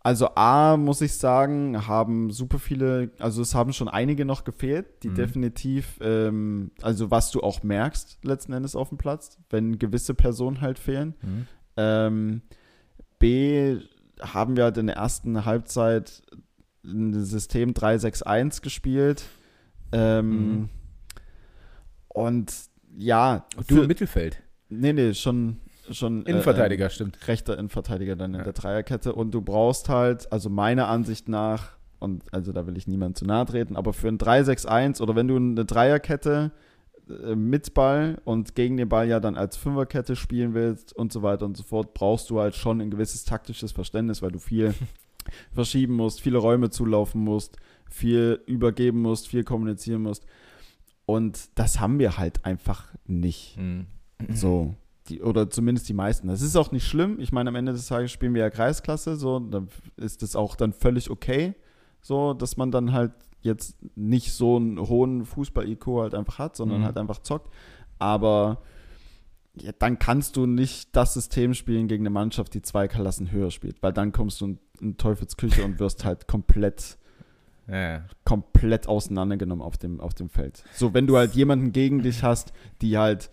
also A, muss ich sagen, haben super viele, also es haben schon einige noch gefehlt, die Mhm. definitiv, ähm, also was du auch merkst letzten Endes auf dem Platz, wenn gewisse Personen halt fehlen. Mhm. Ähm, B, haben wir halt in der ersten Halbzeit ein System 3-6-1 gespielt. Ähm, Mhm. Und ja, Du für- im Mittelfeld. nee, nee, schon, schon äh, Innenverteidiger, stimmt. rechter Innenverteidiger dann in Ja. der Dreierkette und du brauchst halt, also meiner Ansicht nach, und also da will ich niemand zu nahe treten, aber für ein 3-6-1 oder wenn du eine Dreierkette äh, mit Ball und gegen den Ball ja dann als Fünferkette spielen willst und so weiter und so fort, brauchst du halt schon ein gewisses taktisches Verständnis, weil du viel <laughs> verschieben musst, viele Räume zulaufen musst, viel übergeben musst, viel kommunizieren musst. Und das haben wir halt einfach nicht. Mhm. So. Die, oder zumindest die meisten. Das ist auch nicht schlimm. Ich meine, am Ende des Tages spielen wir ja Kreisklasse, so, dann ist das auch dann völlig okay, so, dass man dann halt jetzt nicht so einen hohen Fußball-IQ halt einfach hat, sondern Mhm. halt einfach zockt. Aber ja, dann kannst du nicht das System spielen gegen eine Mannschaft, die zwei Klassen höher spielt, weil dann kommst du in, in Teufelsküche und wirst halt komplett Ja, komplett auseinandergenommen auf dem, auf dem Feld. So, wenn du halt jemanden gegen dich hast, die halt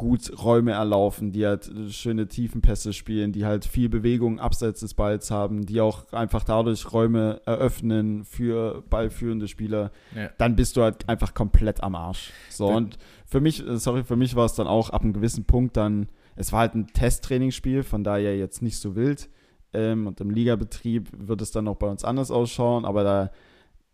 gut Räume erlaufen, die halt schöne Tiefenpässe spielen, die halt viel Bewegung abseits des Balls haben, die auch einfach dadurch Räume eröffnen für ballführende Spieler, Ja. dann bist du halt einfach komplett am Arsch. So, und für mich, äh, sorry, für mich war es dann auch ab einem gewissen Punkt dann, es war halt ein Testtrainingsspiel, von daher jetzt nicht so wild. Ähm, und im Ligabetrieb wird es dann auch bei uns anders ausschauen, aber da,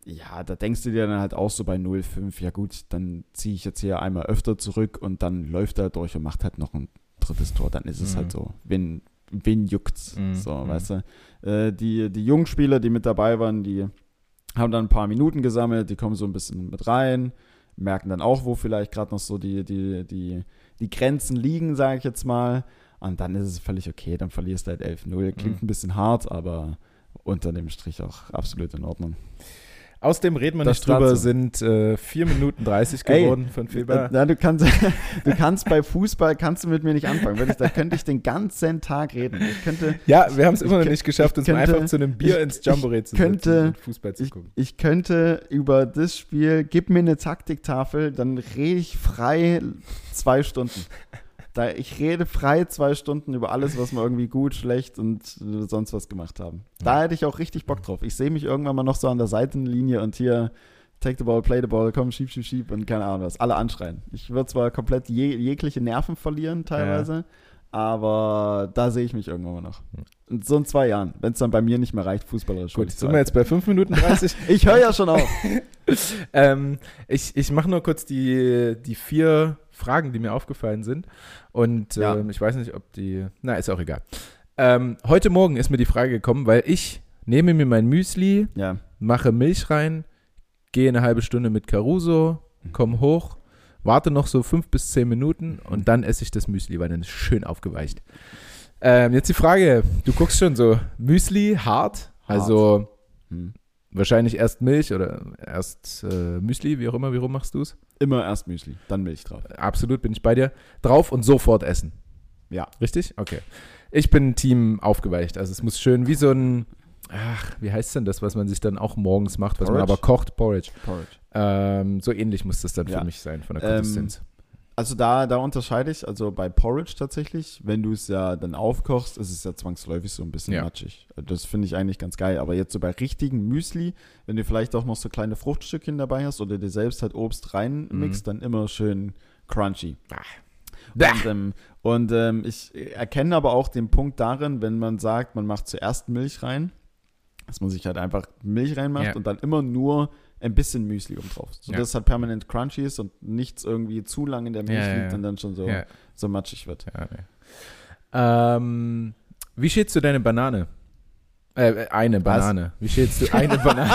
ja, da denkst du dir dann halt auch so bei 0,5, ja gut, dann ziehe ich jetzt hier einmal öfter zurück und dann läuft er durch und macht halt noch ein drittes Tor, dann ist es Mhm. halt so. Wen, wen juckt's? Mhm, So, mhm. weißt du? Äh, die, die jungen Spieler, die mit dabei waren, die haben dann ein paar Minuten gesammelt, die kommen so ein bisschen mit rein, merken dann auch, wo vielleicht gerade noch so die, die, die, die Grenzen liegen, sage ich jetzt mal. Und dann ist es völlig okay, dann verlierst du halt 11-0. Klingt Mhm. ein bisschen hart, aber unter dem Strich auch absolut in Ordnung. Aus dem reden wir Das nicht drüber, dazu. sind äh, 4 Minuten 30 Ey, geworden von Feber. Na, du kannst, <laughs> du kannst bei Fußball kannst du mit mir nicht anfangen. Wirklich, da könnte ich den ganzen Tag reden. Ich könnte, Ja, wir haben es Ich immer noch nicht geschafft, ich uns könnte- einfach zu einem Bier ich- ins Jamboree zu könnte- setzen und Fußball zu ich, gucken. ich könnte über das Spiel, gib mir eine Taktiktafel, dann rede ich frei zwei Stunden. Da, ich rede frei zwei Stunden über alles, was wir irgendwie gut, schlecht und äh, sonst was gemacht haben. Da Ja. hätte ich auch richtig Bock drauf. Ich sehe mich irgendwann mal noch so an der Seitenlinie und hier take the ball, play the ball, komm, schieb, schieb, schieb und keine Ahnung was. Alle anschreien. Ich würde zwar komplett je, jegliche Nerven verlieren teilweise, aber da sehe ich mich irgendwann mal noch. In so in zwei Jahren, wenn es dann bei mir nicht mehr reicht, fußballerisch. Gut, sind wir jetzt bei 5 Minuten 30. <laughs> Ich höre ja schon auf. <laughs> ähm, ich ich mache nur kurz die, die vier Fragen, die mir aufgefallen sind. Und Ja. ähm, ich weiß nicht, ob die. Na, ist auch egal. Ähm, heute Morgen ist mir die Frage gekommen, weil ich nehme mir mein Müsli, Ja. mache Milch rein, gehe eine halbe Stunde mit Caruso, komme hoch, warte noch so fünf bis zehn Minuten und dann esse ich das Müsli, weil dann ist es schön aufgeweicht. Ähm, jetzt die Frage, du guckst schon so Müsli hart, also Hm. Wahrscheinlich erst Milch oder erst äh, Müsli, wie auch immer, wie rum machst du es? Immer erst Müsli, dann Milch drauf. Absolut, bin ich bei dir. Drauf und sofort essen. Ja. Richtig? Okay. Ich bin Team aufgeweicht. Also es muss schön wie so ein, ach, wie heißt denn das, was man sich dann auch morgens macht, was man Porridge? aber kocht? Porridge. Porridge. Ähm, so ähnlich muss das dann Ja. für mich sein, von der Ähm, Konsistenz. Also da, da unterscheide ich, also bei Porridge tatsächlich, wenn du es ja dann aufkochst, ist es ja zwangsläufig so ein bisschen Ja. matschig. Das finde ich eigentlich ganz geil. Aber jetzt so bei richtigen Müsli, wenn du vielleicht auch noch so kleine Fruchtstückchen dabei hast oder dir selbst halt Obst reinmixst, dann immer schön crunchy. Bäh. Und, ähm, und ähm, ich erkenne aber auch den Punkt darin, wenn man sagt, man macht zuerst Milch rein, dass man sich halt einfach Milch reinmacht Ja. und dann immer nur ein bisschen Müsli oben drauf. So Ja. dass es halt permanent crunchy ist und nichts irgendwie zu lange in der Milch Ja, liegt und dann schon so, so matschig wird. nee. ähm, wie schälst du deine Banane? Äh, eine Banane. Wie schälst du eine <laughs> Banane?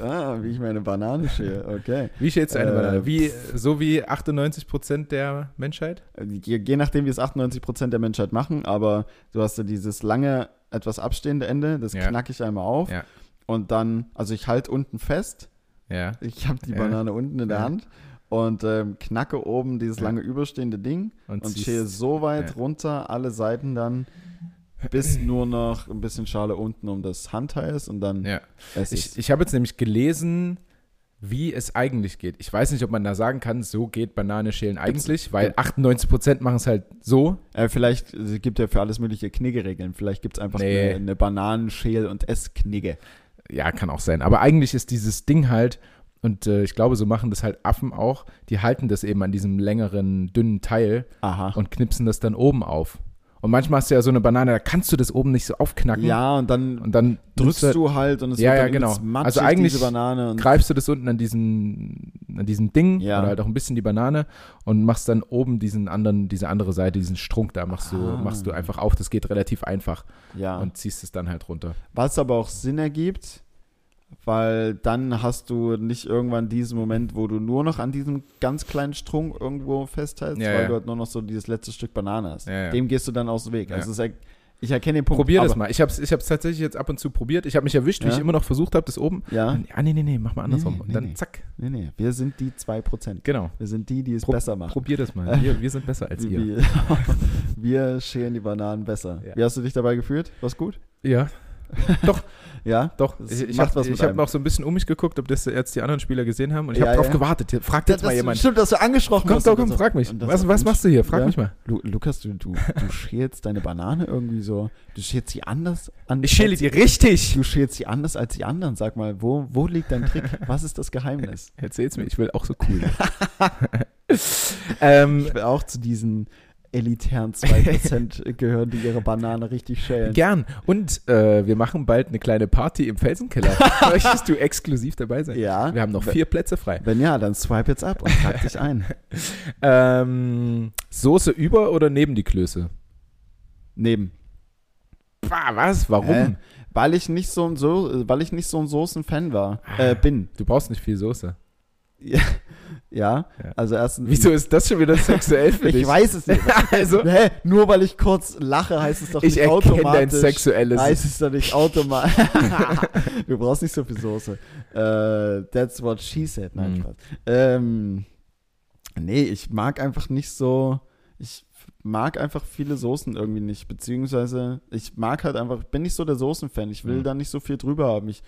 ah, wie ich meine Banane schäle, okay. Wie schälst du eine Äh, Banane? Wie, so wie 98% der Menschheit? Je, je nachdem, wie es 98% der Menschheit machen, aber du hast ja dieses lange, etwas abstehende Ende, das Ja. knacke ich einmal auf Ja. Und dann, also ich halte unten fest, Ja. Ich habe die Ja. Banane unten in der Ja. Hand und ähm, knacke oben dieses lange überstehende Ding Und, und schäle so weit runter, alle Seiten dann, bis nur noch ein bisschen Schale unten um das Handteil ist und dann Ja. esse Ich, ich habe jetzt nämlich gelesen, wie es eigentlich geht. Ich weiß nicht, ob man da sagen kann, so geht Banane schälen eigentlich, weil 98% machen es halt so. Äh, vielleicht, es gibt ja für alles mögliche Kniggeregeln. Vielleicht gibt es einfach Nee. eine, eine Bananenschäl- und Essknigge. Ja, kann auch sein. Aber eigentlich ist dieses Ding halt, und äh, ich glaube, so machen das halt Affen auch, die halten das eben an diesem längeren, dünnen Teil Aha. und knipsen das dann oben auf. Und manchmal hast du ja so eine Banane, da kannst du das oben nicht so aufknacken. ja, und dann Und dann drückst nimmst du halt und es Ja, wird ja, genau. matschig, Also eigentlich diese Banane. Und greifst du das unten an diesem, an diesem Ding Ja. oder halt auch ein bisschen die Banane und machst dann oben diesen anderen, diese andere Seite, diesen Strunk da machst du, Ah. machst du einfach auf. Das geht relativ einfach ja. und ziehst es dann halt runter. Was aber auch Sinn ergibt, weil dann hast du nicht irgendwann diesen Moment, wo du nur noch an diesem ganz kleinen Strunk irgendwo festhältst, Ja, weil ja. du halt nur noch so dieses letzte Stück Banane hast. Ja. Dem gehst du dann aus dem Weg. Also es er, ich erkenne den Punkt. Probier das mal. Ich habe es ich hab's tatsächlich jetzt ab und zu probiert. Ich habe mich erwischt, wie ich immer noch versucht habe, das oben. Ja, Und, ah, nee, nee, nee, mach mal andersrum. Nee, und nee, dann nee. zack. nee, nee, wir sind die 2%. Genau. Wir sind die, die es Pro- besser machen. Probier das mal. <laughs> Wir, wir sind besser als ihr. Wir, <laughs> wir schälen die Bananen besser. Wie hast du dich dabei gefühlt? War's gut? Ja, <laughs> Ja? doch. Ich, ich habe hab noch so ein bisschen um mich geguckt, ob das jetzt die anderen Spieler gesehen haben. Und ich Ja, habe drauf ja. gewartet. Fragt jetzt Das mal jemand. Stimmt, dass du angesprochen Komm, hast. doch, und komm, das- frag mich. Was, was machst du hier? Frag Ja? mich mal. Lu Lukas, du, du, du <laughs> schälst deine Banane irgendwie so. Du schälst sie anders an. Ich schäle dir richtig. Du schälst sie anders als die anderen. Sag mal, wo, wo liegt dein Trick? Was ist das Geheimnis? <laughs> Erzähl's mir, ich will auch so cool ähm, Ich will auch zu diesen elitären 2% <laughs> gehören, die ihre Banane richtig schälen. gern. Und äh, wir machen bald eine kleine Party im Felsenkeller. <laughs> Möchtest du exklusiv dabei sein? Ja. Wir haben noch vier Plätze frei. Wenn ja, dann swipe jetzt ab und trag dich ein. <laughs> Ähm, Soße über oder neben die Klöße? Neben. Bah, was? Warum? Hä? Weil ich nicht so ein so weil ich nicht so ein Soßen-Fan war. Äh, bin. Du brauchst nicht viel Soße. Ja, ja, also erstens. Wieso ist das schon wieder sexuell für <laughs> dich? Ich weiß es nicht. <laughs> Also- Hä? nur weil ich kurz lache, heißt es doch Ich nicht erkenne dein automatisch. sexuelles. heißt es doch nicht automatisch. <laughs> du brauchst nicht so viel Soße. Äh, that's what she said. Nein, Mhm. Spaß. Ähm, nee, ich mag einfach nicht so. Ich mag einfach viele Soßen irgendwie nicht. Beziehungsweise, ich mag halt einfach, bin nicht so der Soßenfan. Ich will Mhm. da nicht so viel drüber haben. Ich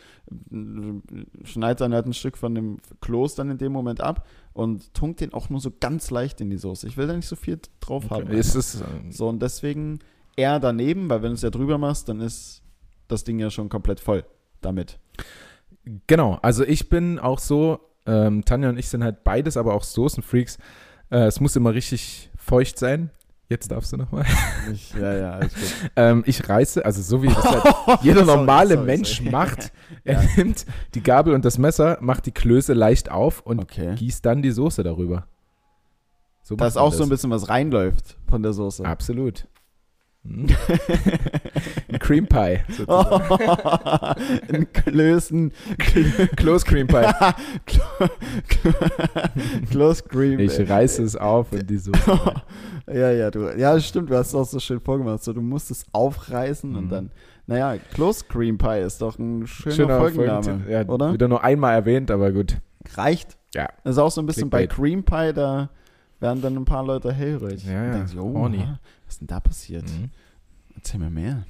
äh, schneide dann halt ein Stück von dem Kloß dann in dem Moment ab und tunk den auch nur so ganz leicht in die Soße. Ich will da nicht so viel drauf haben. Okay. Ist es, ähm, So, und deswegen eher daneben, weil wenn du es ja drüber machst, dann ist das Ding ja schon komplett voll damit. Genau, also ich bin auch so, ähm, Tanja und ich sind halt beides, aber auch Soßenfreaks. Äh, es muss immer richtig feucht sein. Jetzt darfst du nochmal. Ich, ja, ja, alles gut. <laughs> Ähm, ich reiße, also so wie das halt <laughs> jeder normale sorry, Mensch sorry. macht. <laughs> Er Ja. nimmt die Gabel und das Messer, macht die Klöße leicht auf und Okay. gießt dann die Soße darüber. So Da macht ist man auch so ein das. bisschen was reinläuft von der Soße. Absolut. Ein Cream Pie. sozusagen. <laughs> In Klößen. Close Cream Pie. <laughs> Close Cream. Ich reiße es auf und die Soße. <laughs> ja, ja, du, ja, stimmt, du hast es auch so schön vorgemacht. So, du musst es aufreißen und Mhm. dann, naja, Close Cream Pie ist doch ein schöner, Schöner Folgenname, Folgentitel. Ja, oder? Wieder nur einmal erwähnt, aber gut. Reicht. Ja. Das ist auch so ein bisschen bei Clickbait. Cream Pie, da werden dann ein paar Leute hellhörig. Ja, Und ja, denkst, oh, horny. Was ist denn da passiert? Mhm. Erzähl mir mehr.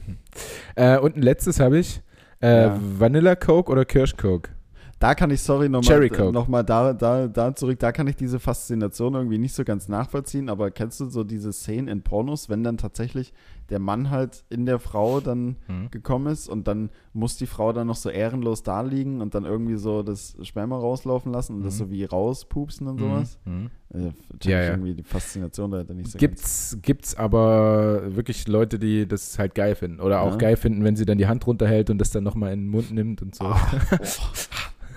Äh, und ein letztes habe ich. Äh, Ja. Vanilla Coke oder Kirsch Coke? Da kann ich, sorry, nochmal noch mal da, da, da zurück, da kann ich diese Faszination irgendwie nicht so ganz nachvollziehen, aber kennst du so diese Szenen in Pornos, wenn dann tatsächlich der Mann halt in der Frau dann Hm. gekommen ist und dann muss die Frau dann noch so ehrenlos da liegen und dann irgendwie so das Sperma rauslaufen lassen und das Mhm. so wie rauspupsen und sowas. Mhm. Check Ja, ja. irgendwie die Faszination dahinter nicht so ganz. Gibt's, gibt's aber wirklich Leute, die das halt geil finden. Oder auch Ja. geil finden, wenn sie dann die Hand runterhält und das dann nochmal in den Mund nimmt und so. <laughs>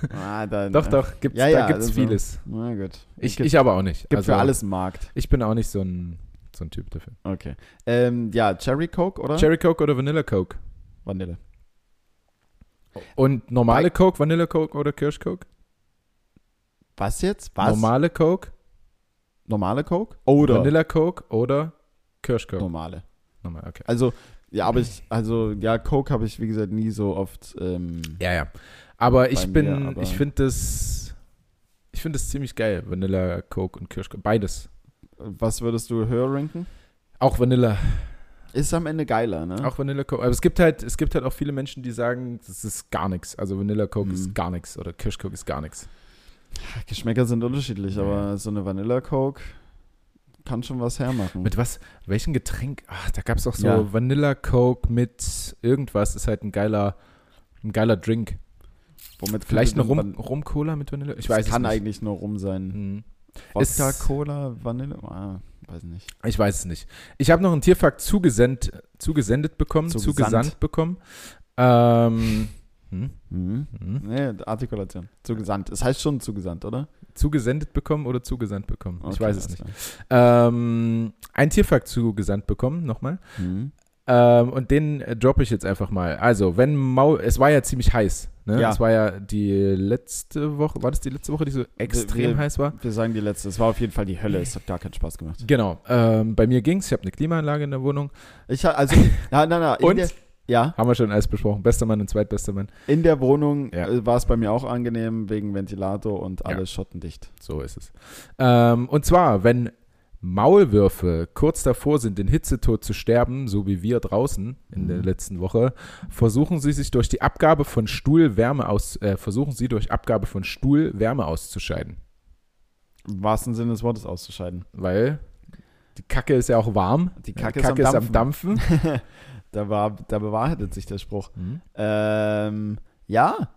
<laughs> Ah, dann, doch, äh, doch, gibt's, Ja, da ja, gibt's also- vieles. Na gut. Ich, gibt, ich aber auch nicht. gibt Also, für alles einen Markt. Ich bin auch nicht so ein, so ein Typ dafür. Okay. Ähm, ja, Cherry Coke, oder? Cherry Coke oder Vanilla Coke? Vanille. Und normale Coke, Vanilla Coke oder Kirsch Coke? Was jetzt? Was? Normale Coke, Normale Coke? Oder? Vanilla Coke oder Kirsch Coke? Normale. Normal, okay. Also, ja, aber ich, also, ja, Coke habe ich, wie gesagt, nie so oft. Ähm, Ja, ja. Aber ich mir, bin, aber- ich finde das, ich finde das ziemlich geil. Vanilla Coke und Kirsch Coke. Beides. was würdest du höher ranken? Auch Vanilla. Ist am Ende geiler, ne? Auch Vanilla Coke. Aber es gibt halt, es gibt halt auch viele Menschen, die sagen, das ist gar nichts. Also Vanilla Coke Mhm. ist gar nichts oder Kirsch Coke ist gar nichts. Geschmäcker sind unterschiedlich, aber so eine Vanilla Coke kann schon was hermachen. Mit was, welchem Getränk? Ach, da gab es auch so Ja. Vanilla Coke mit irgendwas. Ist halt ein geiler, ein geiler Drink. Womit Vielleicht eine Rum, Rum-Cola mit Vanille? Ich weiß es kann nicht. eigentlich nur rum sein. Hm. Vodka, Ist- Cola, Vanille? Ah, weiß nicht. Ich weiß es nicht. Ich habe noch einen Tierfakt zugesendet, zugesendet bekommen, Zugesandt. zugesandt bekommen. Ähm, <laughs> hm, Mhm. hm. Nee, Artikulation. Zugesandt. Es heißt schon zugesandt, oder? Zugesendet bekommen oder zugesandt bekommen? ich Okay, weiß es nicht. Ähm, ein Tierfakt zugesandt bekommen, nochmal. Mhm. Ähm, und den äh, droppe ich jetzt einfach mal. Also, wenn Maul, es war ja ziemlich heiß. Ne? Ja. Es war ja die letzte Woche, war das die letzte Woche, die so extrem wir- heiß war? Wir sagen die letzte. Es war auf jeden Fall die Hölle. Es hat gar keinen Spaß gemacht. Genau. Ähm, bei mir ging's. Ich habe eine Klimaanlage in der Wohnung. Ich ha- also, <laughs> na, na, na. Und? Der, ja, Haben wir schon alles besprochen. Bester Mann und zweitbester Mann. in der Wohnung Ja. äh, war es bei mir auch angenehm wegen Ventilator und Ja. alles schottendicht. So ist es. Ähm, und zwar, wenn Maulwürfe kurz davor sind, den Hitzetod zu sterben, so wie wir draußen in der Mhm. letzten Woche, versuchen sie sich durch die Abgabe von Stuhl Wärme aus, äh, versuchen sie durch Abgabe von Stuhl Wärme auszuscheiden. Im wahrsten Sinne des Wortes auszuscheiden. Weil die Kacke ist ja auch warm. Die Kacke, Kacke ist am Dampfen. Dampfen. <laughs> Da, war, da bewahrheitet sich der Spruch. Mhm. Ähm, ja,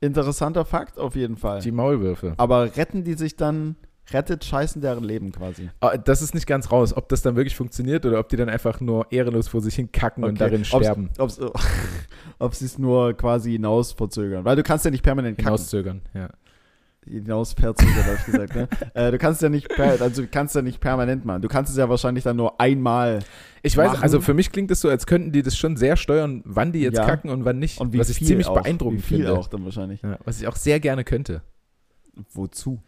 interessanter Fakt auf jeden Fall. Die Maulwürfe. Aber retten die sich dann, rettet scheißen deren Leben quasi. Ah, Das ist nicht ganz raus, ob das dann wirklich funktioniert oder ob die dann einfach nur ehrenlos vor sich hin kacken und darin sterben. Ob sie es nur quasi hinaus verzögern. Weil du kannst ja nicht permanent kacken. Hinauszögern, ja. Hinaus verzögern, habe ich gesagt. Ne? <laughs> äh, du kannst ja nicht, per, also du kannst ja nicht permanent machen. Du kannst es ja wahrscheinlich dann nur einmal. Ich weiß, machen. also für mich klingt es so, als könnten die das schon sehr steuern, wann die jetzt Ja. kacken und wann nicht. Und wie was ich ziemlich auch. beeindruckend wie viel finde. auch dann wahrscheinlich. Ja, was ich auch sehr gerne könnte. Wozu?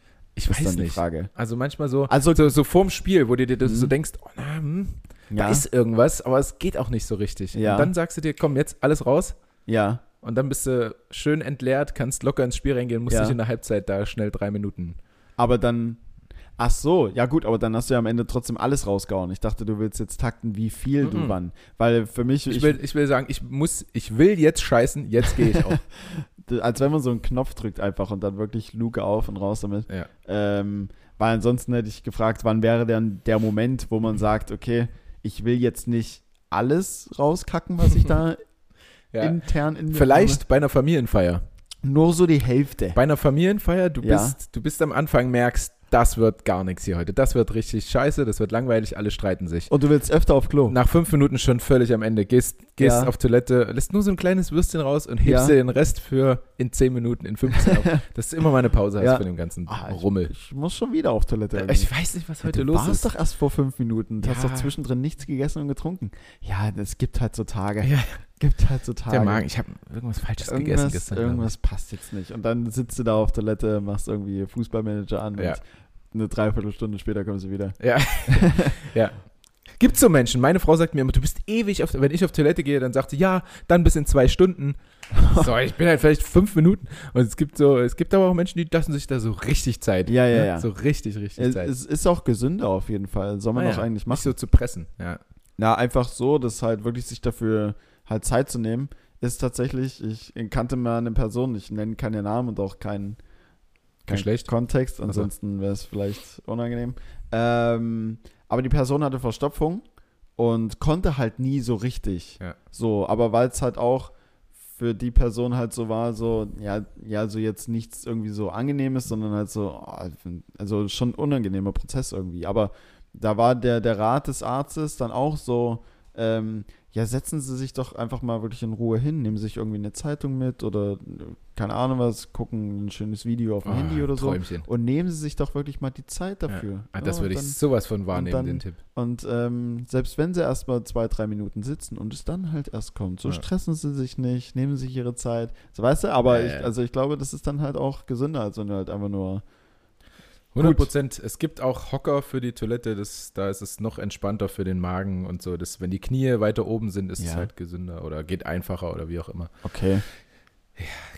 Ich ist weiß die nicht. Frage. Also manchmal so, Also- so, so vorm Spiel, wo du dir das Mhm. so denkst, oh, na, hm, Ja, da ist irgendwas, aber es geht auch nicht so richtig. Ja. Und dann sagst du dir, komm, jetzt alles raus. ja. Und dann bist du schön entleert, kannst locker ins Spiel reingehen, musst Ja. nicht in der Halbzeit da schnell drei Minuten. Aber dann. Ach so, ja gut, aber dann hast du ja am Ende trotzdem alles rausgehauen. Ich dachte, du willst jetzt takten, wie viel du Mhm. wann. Weil für mich, Ich, will, ich will sagen, ich muss, ich will jetzt scheißen, jetzt gehe ich auch. <laughs> als wenn man so einen Knopf drückt einfach und dann wirklich Luke auf und raus damit. ja. Ähm, weil ansonsten hätte ich gefragt, wann wäre denn der Moment, wo man sagt, okay, ich will jetzt nicht alles rauskacken, was ich da <laughs> Ja. intern in mir Vielleicht bei einer Familienfeier. habe. Nur so die Hälfte. Bei einer Familienfeier, du Ja. bist, du bist am Anfang, merkst, das wird gar nichts hier heute. Das wird richtig scheiße, das wird langweilig, alle streiten sich. Und du willst öfter auf Klo. Nach fünf Minuten schon völlig am Ende. Gehst, gehst Ja. auf Toilette, lässt nur so ein kleines Würstchen raus und hebst Ja. dir den Rest für in 10 Minuten, in 15 auf. <laughs> Dass du immer mal eine Pause Ja. von dem ganzen Ah, ich, Rummel. Ich muss schon wieder auf Toilette. Äh, irgendwie. Ich weiß nicht, was heute du los warst ist. doch erst vor fünf Minuten. Du hast Ja. doch zwischendrin nichts gegessen und getrunken. Ja, es gibt halt so Tage. Ja. Gibt halt so Tage. Der Magen, ich habe irgendwas Falsches gegessen irgendwas, gestern. glaub ich. irgendwas passt jetzt nicht. Und dann sitzt du da auf Toilette, machst irgendwie Fußballmanager an Ja. und eine Dreiviertelstunde später kommst du wieder. Ja. <laughs> ja. Gibt's so Menschen? Meine Frau sagt mir immer, du bist ewig auf, wenn ich auf Toilette gehe, dann sagt sie, ja, dann bis in zwei Stunden. <laughs> So, ich bin halt vielleicht fünf Minuten. Und es gibt so, es gibt aber auch Menschen, die lassen sich da so richtig Zeit. Ja, ja, ne? ja. So richtig, richtig Es, Zeit. es ist auch gesünder auf jeden Fall. Soll man Ah auch ja, eigentlich Nicht machen. so zu pressen. Ja. Na, einfach so, dass halt wirklich sich dafür halt Zeit zu nehmen, ist tatsächlich, ich kannte mal eine Person, ich nenne keine Namen und auch keinen kein Geschlecht? Kontext, so. ansonsten wäre es vielleicht unangenehm. Ähm, aber die Person hatte Verstopfung und konnte halt nie so richtig. Ja. So, aber weil es halt auch für die Person halt so war, so, ja, ja, so jetzt nichts irgendwie so angenehmes, sondern halt so, oh, also schon ein unangenehmer Prozess irgendwie. Aber da war der, der Rat des Arztes dann auch so, ähm, ja, setzen Sie sich doch einfach mal wirklich in Ruhe hin, nehmen sich irgendwie eine Zeitung mit oder keine Ahnung was, gucken ein schönes Video auf dem Ah, Handy oder so Träumchen. und nehmen Sie sich doch wirklich mal die Zeit dafür. Ja. Ah, das Ja, würde ich dann- sowas von wahrnehmen, dann- den Tipp. und ähm, selbst wenn sie erst mal zwei, drei Minuten sitzen und es dann halt erst kommt, so Ja. stressen sie sich nicht, nehmen sich ihre Zeit. So weißt du, aber ich, also ich glaube, das ist dann halt auch gesünder, als wenn du halt einfach nur. 100 Prozent. Es gibt auch Hocker für die Toilette, das, da ist es noch entspannter für den Magen und so. Das, wenn die Knie weiter oben sind, ist es Ja. halt gesünder oder geht einfacher oder wie auch immer. Okay.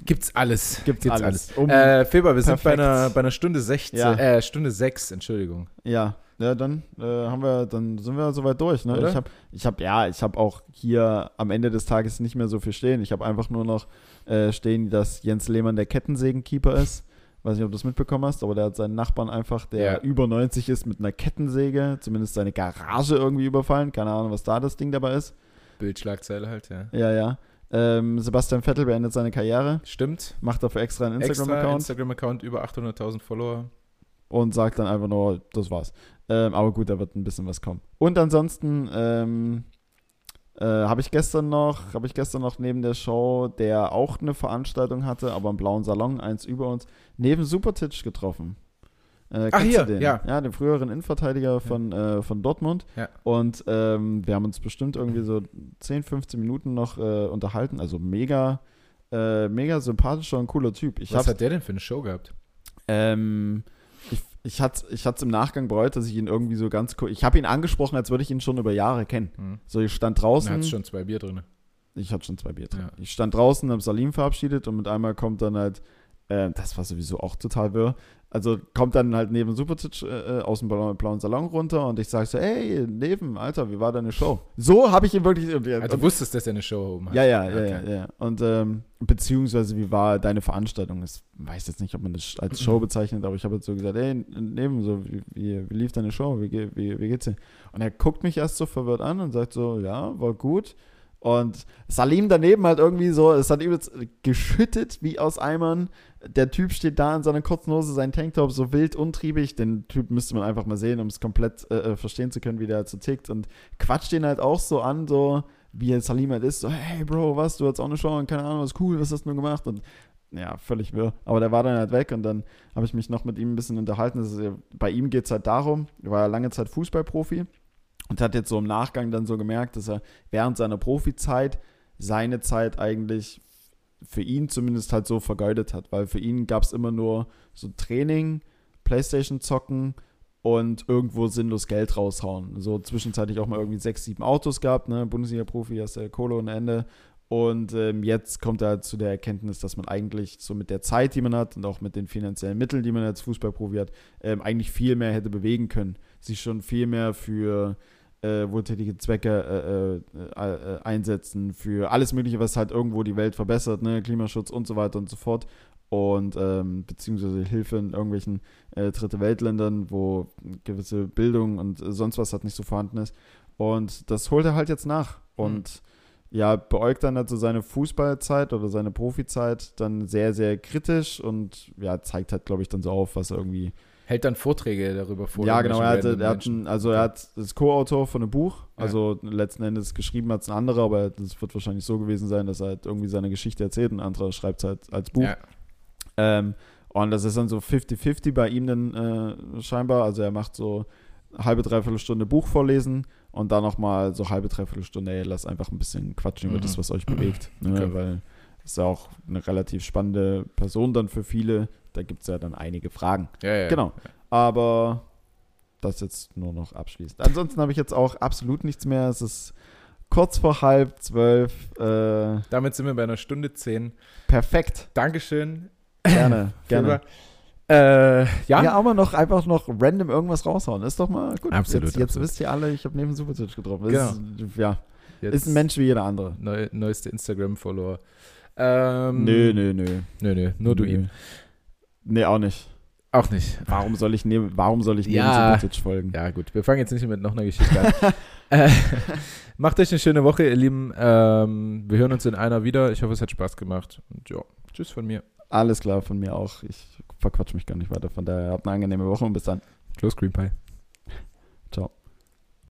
Gibt's alles. Gibt's alles. Um- äh, Feber, wir sind bei Perfekt. einer, bei einer Stunde 16, Ja. äh, Stunde 6, Entschuldigung. Ja, ja, dann äh, haben wir, dann sind wir soweit durch. Ne? Oder? Ich habe, ich habe, ja, ich habe auch hier am Ende des Tages nicht mehr so viel stehen. Ich habe einfach nur noch äh, stehen, dass Jens Lehmann der Kettensägenkeeper ist. Weiß nicht, ob du das mitbekommen hast, aber der hat seinen Nachbarn einfach, der Ja. über 90 ist, mit einer Kettensäge, zumindest seine Garage irgendwie überfallen. Keine Ahnung, was da das Ding dabei ist. Bildschlagzeile halt, ja. Ja, ja. Ähm, Sebastian Vettel beendet seine Karriere, Stimmt. macht dafür extra einen Instagram-Account Instagram-Account, über 800.000 Follower. und sagt dann einfach nur, das war's. Ähm, aber gut, da wird ein bisschen was kommen. Und ansonsten ähm, äh, habe ich gestern noch, habe ich gestern noch neben der Show, der auch eine Veranstaltung hatte, aber im blauen Salon, eins über uns, neben Supertitch getroffen. Äh, Ach, hier, den? ja. Ja, den früheren Innenverteidiger von, äh, von Dortmund. Ja. Und ähm, wir haben uns bestimmt irgendwie so 10, 15 Minuten noch äh, unterhalten. Also mega, äh, mega sympathischer und cooler Typ. Ich Was hat der denn für eine Show gehabt? ähm, ich, hatte ich hat's im Nachgang bereut, dass ich ihn irgendwie so ganz cool. Ich habe ihn angesprochen, als würde ich ihn schon über Jahre kennen. Hm. So, ich stand draußen. hat schon zwei Bier drin. Ich hatte schon zwei Bier drin. Ja. Ich stand draußen, habe Salim verabschiedet und mit einmal kommt dann halt, äh, das war sowieso auch total wirr. Also kommt dann halt neben Supertitch äh, aus dem blauen, Salon runter und ich sage so, ey, neben, Alter, wie war deine Show? So habe ich ihn wirklich. Und, Also du wusstest, dass er eine Show oben hat. ja, ja, ja, Okay. ja, ja. Und ähm, beziehungsweise, wie war deine Veranstaltung? Ich weiß jetzt nicht, ob man das als Show <laughs> bezeichnet, aber ich habe jetzt so gesagt, ey, neben, so, wie, wie, wie lief deine Show? Wie, wie, wie geht's dir? Und er guckt mich erst so verwirrt an und sagt so, ja, war gut. Und Salim daneben halt irgendwie so, es hat übelst geschüttet wie aus Eimern. Der Typ steht da in seiner kurzen Hose, sein Tanktop, so wild untriebig. Den Typ müsste man einfach mal sehen, um es komplett äh, äh, verstehen zu können, wie der halt so tickt. Und quatscht den halt auch so an, so wie Salim halt ist, so, hey Bro, was, du hast auch eine Show und keine Ahnung, was cool, was hast du gemacht? Und ja, völlig wirr. Aber der war dann halt weg und dann habe ich mich noch mit ihm ein bisschen unterhalten. Ja- bei ihm geht es halt darum, er war ja lange Zeit Fußballprofi und hat jetzt so im Nachgang dann so gemerkt, dass er während seiner Profizeit seine Zeit eigentlich für ihn zumindest halt so vergeudet hat, weil für ihn gab es immer nur so Training Playstation zocken und irgendwo sinnlos Geld raushauen. So zwischenzeitlich auch mal irgendwie sechs, sieben Autos gehabt, ne? Bundesliga-Profi, hast der Kohle ohne Ende. Und ähm, jetzt kommt er zu der Erkenntnis, dass man eigentlich so mit der Zeit, die man hat und auch mit den finanziellen Mitteln, die man als Fußballprofi hat, ähm, eigentlich viel mehr hätte bewegen können. Sich schon viel mehr für äh, wohltätige Zwecke äh, äh, äh einsetzen, für alles Mögliche, was halt irgendwo die Welt verbessert, ne? Klimaschutz und so weiter und so fort. Und ähm, beziehungsweise Hilfe in irgendwelchen äh, Dritte Weltländern, wo gewisse Bildung und sonst was halt nicht so vorhanden ist. Und das holt er halt jetzt nach. Und mhm ja, beäugt dann also seine Fußballzeit oder seine Profizeit dann sehr, sehr kritisch und ja, zeigt halt, glaube ich, dann so auf, was er irgendwie. Hält dann Vorträge darüber vor. Ja, genau, er, hatte, er hat ein, also er hat das Co-Autor von einem Buch, also ja. letzten Endes geschrieben hat es ein anderer, aber das wird wahrscheinlich so gewesen sein, dass er halt irgendwie seine Geschichte erzählt, ein anderer schreibt es halt als Buch. Ja. Ähm, und das ist dann so 50-50 bei ihm dann äh, scheinbar, also er macht so halbe, dreiviertel Stunde Buch vorlesen und dann nochmal so halbe, dreiviertel Stunde, ey, lass einfach ein bisschen quatschen mhm. über das, was euch bewegt. Ne? Okay. Weil ist ja auch eine relativ spannende Person dann für viele. Da gibt es ja dann einige Fragen. Ja, ja, genau. Aber das jetzt nur noch abschließend. Ansonsten habe ich jetzt auch absolut nichts mehr. Es ist kurz vor halb zwölf. Äh, Damit sind wir bei einer Stunde zehn. Perfekt. Dankeschön. Gerne, <laughs> gerne. Äh, ja. Ja, aber noch einfach noch random irgendwas raushauen. Ist doch mal gut. Absolut. Jetzt, jetzt absolut. wisst ihr alle, ich habe neben Supertwitch getroffen. Genau. Ist, ja. Jetzt ist ein Mensch wie jeder andere. Neu, neueste Instagram-Follower. Ähm, nö, nö, nö. Nö, nö. Nur nö. du ihm. Nee, auch nicht. Auch nicht. Warum soll ich neben, warum soll ich neben ja, folgen? Ja, gut. Wir fangen jetzt nicht mit noch einer Geschichte an. <laughs> äh, <laughs> macht euch eine schöne Woche, ihr Lieben. Ähm, wir hören uns in einer wieder. Ich hoffe, es hat Spaß gemacht. Und ja, tschüss von mir. Alles klar, von mir auch. Ich verquatsche mich gar nicht weiter. Von daher habt eine angenehme Woche und bis dann. Close Green Pie. Ciao.